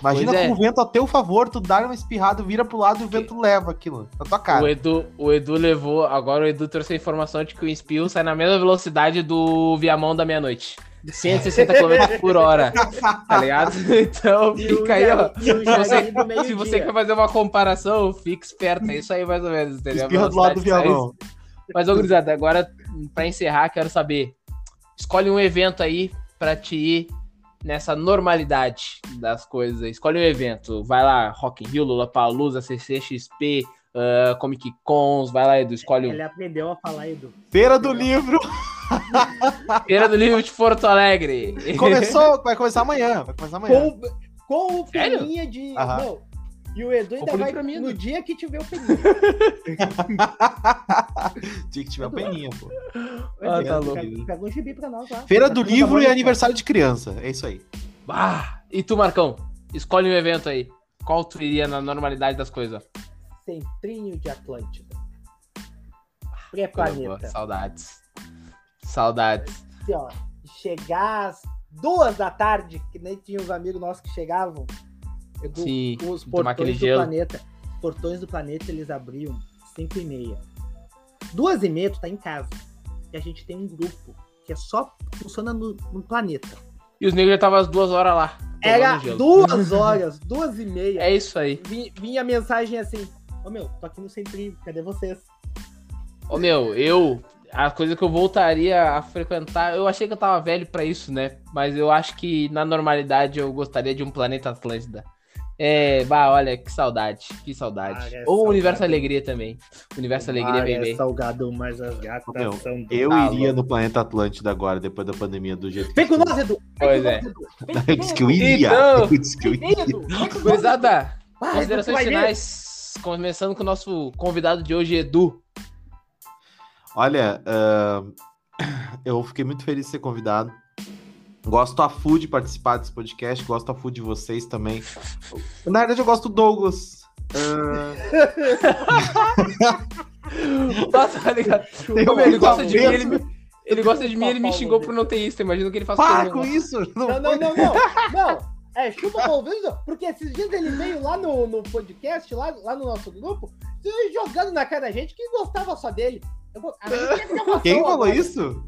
Imagina com é. o vento a teu favor, tu dá uma espirrada, vira pro lado e o vento leva aquilo na tua cara. O Edu, o Edu levou. Agora o Edu trouxe a informação de que o espirro sai na mesma velocidade do Viamão da meia-noite. 160 km por hora. Tá ligado? <laughs> Então fica aí, ó. Se você, se você quer fazer uma comparação, fique esperto. É isso aí, mais ou menos, entendeu? Espirra do lado do viamão. <laughs> Mas, ô, gurizada, agora, pra encerrar, quero saber. Escolhe um evento aí pra te ir nessa normalidade das coisas. Escolhe um evento. Vai lá, Rock in Rio, Lollapalooza, CCXP, uh, Comic Cons. Vai lá, Edu, escolhe um. Ele aprendeu a falar, Edu. Feira do Livro. <laughs> Feira do Livro de Porto Alegre. Começou, <laughs> vai começar amanhã. Vai começar amanhã. Com, com o feirinha de... Não, e o Edu ainda vai mim, no dia que tiver o peninha. <laughs> dia que tiver o peninha, pô. Ah, tá louco. Pega um gibi pra nós lá. Feira do livro e aniversário de criança. É isso aí. Ah, e tu, Marcão? Escolhe um evento aí. Qual tu iria na normalidade das coisas? Centrinho de Atlântida. Pré-planeta. Saudades. Saudades. Assim, ó, chegar às duas da tarde, que nem tinha os amigos nossos que chegavam Edu, Sim, os portões do gelo. planeta. Os portões do planeta eles abriam 5 e meia. Duas e meia tu tá em casa. E a gente tem um grupo que é só funciona no, no planeta. E os negros já estavam às duas horas lá. Era duas <laughs> horas, duas e meia. É isso aí. Vinha, vinha a mensagem assim: Ô oh, meu, tô aqui no centrinho, cadê vocês? Ô meu, eu a coisa que eu voltaria a frequentar, eu achei que eu tava velho para isso, né? Mas eu acho que na normalidade eu gostaria de um planeta Atlântida. É, bah, olha, que saudade, que saudade. Ah, é Ou o Universo Alegria também. Universo Alegria, ah, é salgado, mas as gatas Meu, são Eu iria no planeta Atlântida agora, depois da pandemia do jeito Vem com nós, Edu! Pois é. <laughs> Eu disse que eu iria. Então, <laughs> eu disse que eu iria. Coisada, considerações finais, começando com o nosso convidado de hoje, Edu. Olha, uh, <coughs> eu fiquei muito feliz de ser convidado. Gosto a full de participar desse podcast, gosto a full de vocês também. Na verdade, eu gosto do Douglas. Uh... <laughs> Nossa, tá ligado? ele gosta de mim, ele me, ele gosta de mim, ele me xingou por não ter isso. Imagina que ele faz Para com isso! Não, não, não, não, <laughs> não. É, chupa o porque esses dias ele veio lá no, no podcast, lá, lá no nosso grupo, jogando na cara da gente que gostava só dele. Eu, Quem falou agora. isso?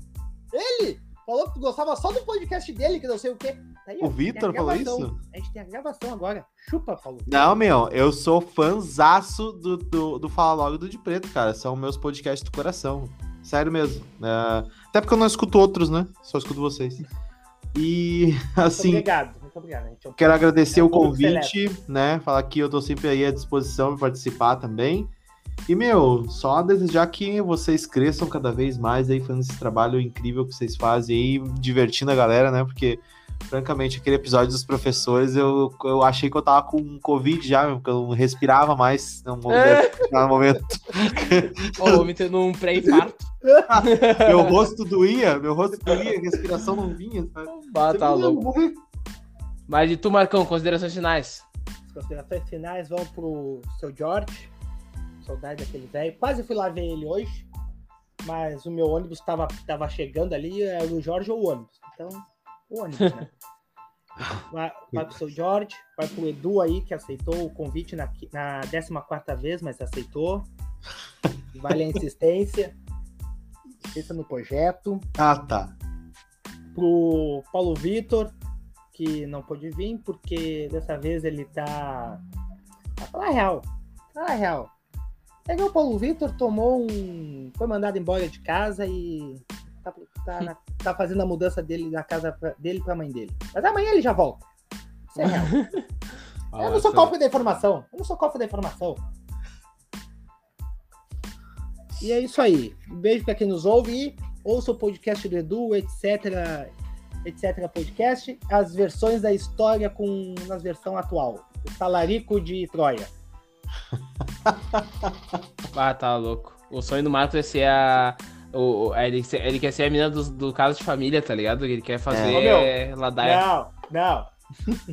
Ele! Falou que tu gostava só do podcast dele, que não sei o quê. Tá aí, o Vitor falou isso? A gente tem a gravação agora. Chupa, Paulo. Não, meu, eu sou fãzaço do, do, do Fala Logo do De Preto, cara. São meus podcasts do coração. Sério mesmo. É... Até porque eu não escuto outros, né? Só escuto vocês. E, <laughs> assim. Muito obrigado, muito obrigado. É quero agradecer é o convite, né? Falar que eu tô sempre aí à disposição para participar também. E, meu, só desejar que vocês cresçam cada vez mais aí, fazendo esse trabalho incrível que vocês fazem aí, divertindo a galera, né? Porque, francamente, aquele episódio dos professores, eu, eu achei que eu tava com Covid já, porque eu não respirava mais no momento. É. No <laughs> momento. oh, me tendo um pré-infarto. <laughs> meu rosto doía, meu rosto doía, a respiração não vinha, sabe? Ah, tá louco. Mas e tu, Marcão, considerações finais? As considerações finais vão pro seu George saudade daquele velho. Quase fui lá ver ele hoje, mas o meu ônibus estava tava chegando ali, era o Jorge ou o ônibus. Então, o ônibus, né? <laughs> Vai, vai pro seu Jorge, vai pro Edu aí, que aceitou o convite na, na 14 vez, mas aceitou. Vale a <laughs> insistência. Insista no projeto. Ah, tá. Pro Paulo Vitor, que não pôde vir, porque dessa vez ele tá. Pra falar real. Falar real. É que o Paulo Vitor tomou um. Foi mandado embora de casa e tá, tá, na, tá fazendo a mudança dele na casa pra, dele pra mãe dele. Mas amanhã ele já volta. Isso é real. <laughs> eu não sou cofre da informação. Eu não sou cofre da informação. E é isso aí. Um beijo pra quem nos ouve e ouça o podcast do Edu, etc. etc. podcast. As versões da história com nas versão atual. O talarico de Troia. <laughs> ah, tá louco. O sonho do Marcos é ser a. O, ele, ele quer ser a menina do, do caso de família, tá ligado? Ele quer fazer é. ladaia. Não, não.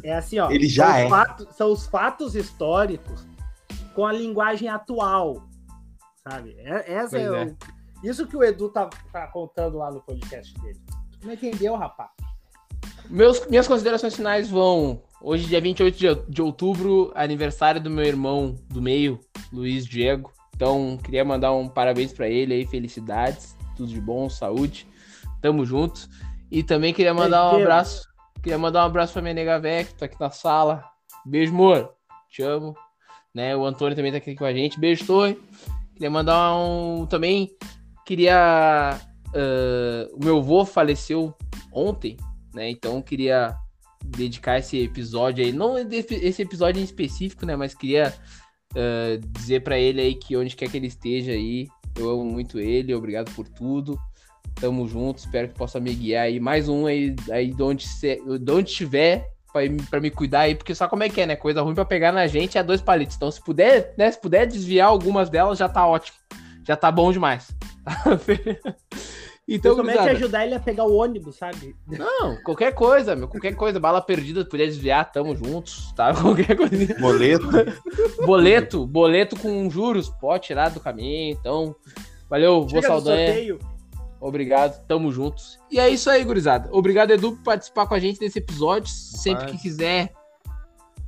É assim, ó. <laughs> ele já é. Fatos, são os fatos históricos com a linguagem atual. Sabe? É, essa é, é. O, isso que o Edu tá, tá contando lá no podcast dele. Tu não entendeu, rapaz? Meus, minhas considerações finais vão Hoje, dia 28 de, outubro, aniversário do meu irmão do meio, Luiz Diego. Então, queria mandar um parabéns para ele aí, felicidades, tudo de bom, saúde. Tamo junto. E também queria mandar um abraço. Queria mandar um abraço pra minha nega véia, que tá aqui na sala. Beijo, amor. Te amo. Né? O Antônio também tá aqui com a gente. Beijo, Torre. Queria mandar um. Também queria. Uh, o meu avô faleceu ontem, né? Então queria dedicar esse episódio aí, não esse episódio em específico, né? Mas queria uh, dizer para ele aí que onde quer que ele esteja aí, eu amo muito ele, obrigado por tudo. Tamo junto, espero que possa me guiar aí. Mais um aí, aí de onde, se, de onde estiver, para me cuidar aí, porque só como é que é, né? Coisa ruim para pegar na gente é dois palitos. Então, se puder, né? Se puder desviar algumas delas, já tá ótimo. Já tá bom demais. <laughs> Então, como é que ajudar ele a pegar o ônibus, sabe? Não, qualquer coisa, meu. Qualquer coisa. Bala perdida, puder desviar, tamo juntos, tá? <laughs> Qualquer coisa. Boleto. boleto, boleto com juros, pode tirar do caminho. Então, valeu, vou Saldanha. Obrigado, tamo juntos. E é isso aí, gurizada. Obrigado, Edu, por participar com a gente nesse episódio. Sempre que quiser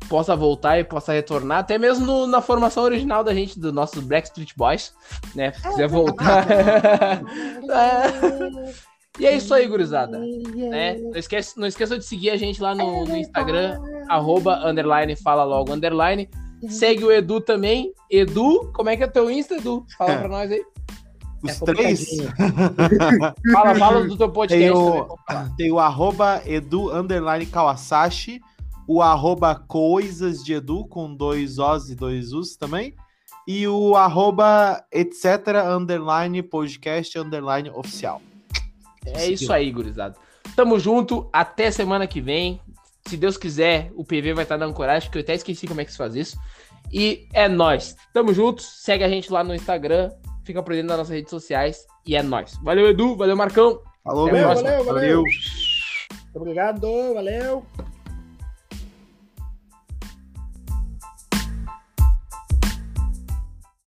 possa voltar e possa retornar, até mesmo no, na formação original da gente, do nosso Black Street Boys, né? Se quiser voltar. <laughs> E é isso aí, gurizada. Né? Não, esquece, não esqueça de seguir a gente lá no, no Instagram, arroba, underline, fala logo, underline. Segue o Edu também. Edu, como é que é o teu Insta, Edu? Fala pra nós aí. Os é três? <laughs> fala, fala do teu podcast. Tem o, tem o arroba edu underline kawasashi, o arroba coisas de edu com dois Os e dois Us também, e o arroba etc underline podcast underline oficial. É isso aí, gurizada. Tamo junto, até semana que vem. Se Deus quiser, o PV vai estar dando coragem, porque eu até esqueci como é que se faz isso. E é nós. Tamo juntos. Segue a gente lá no Instagram. Fica por dentro das nossas redes sociais. E é nós. Valeu, Edu. Valeu, Marcão. Falou, valeu, valeu, valeu. Obrigado, valeu.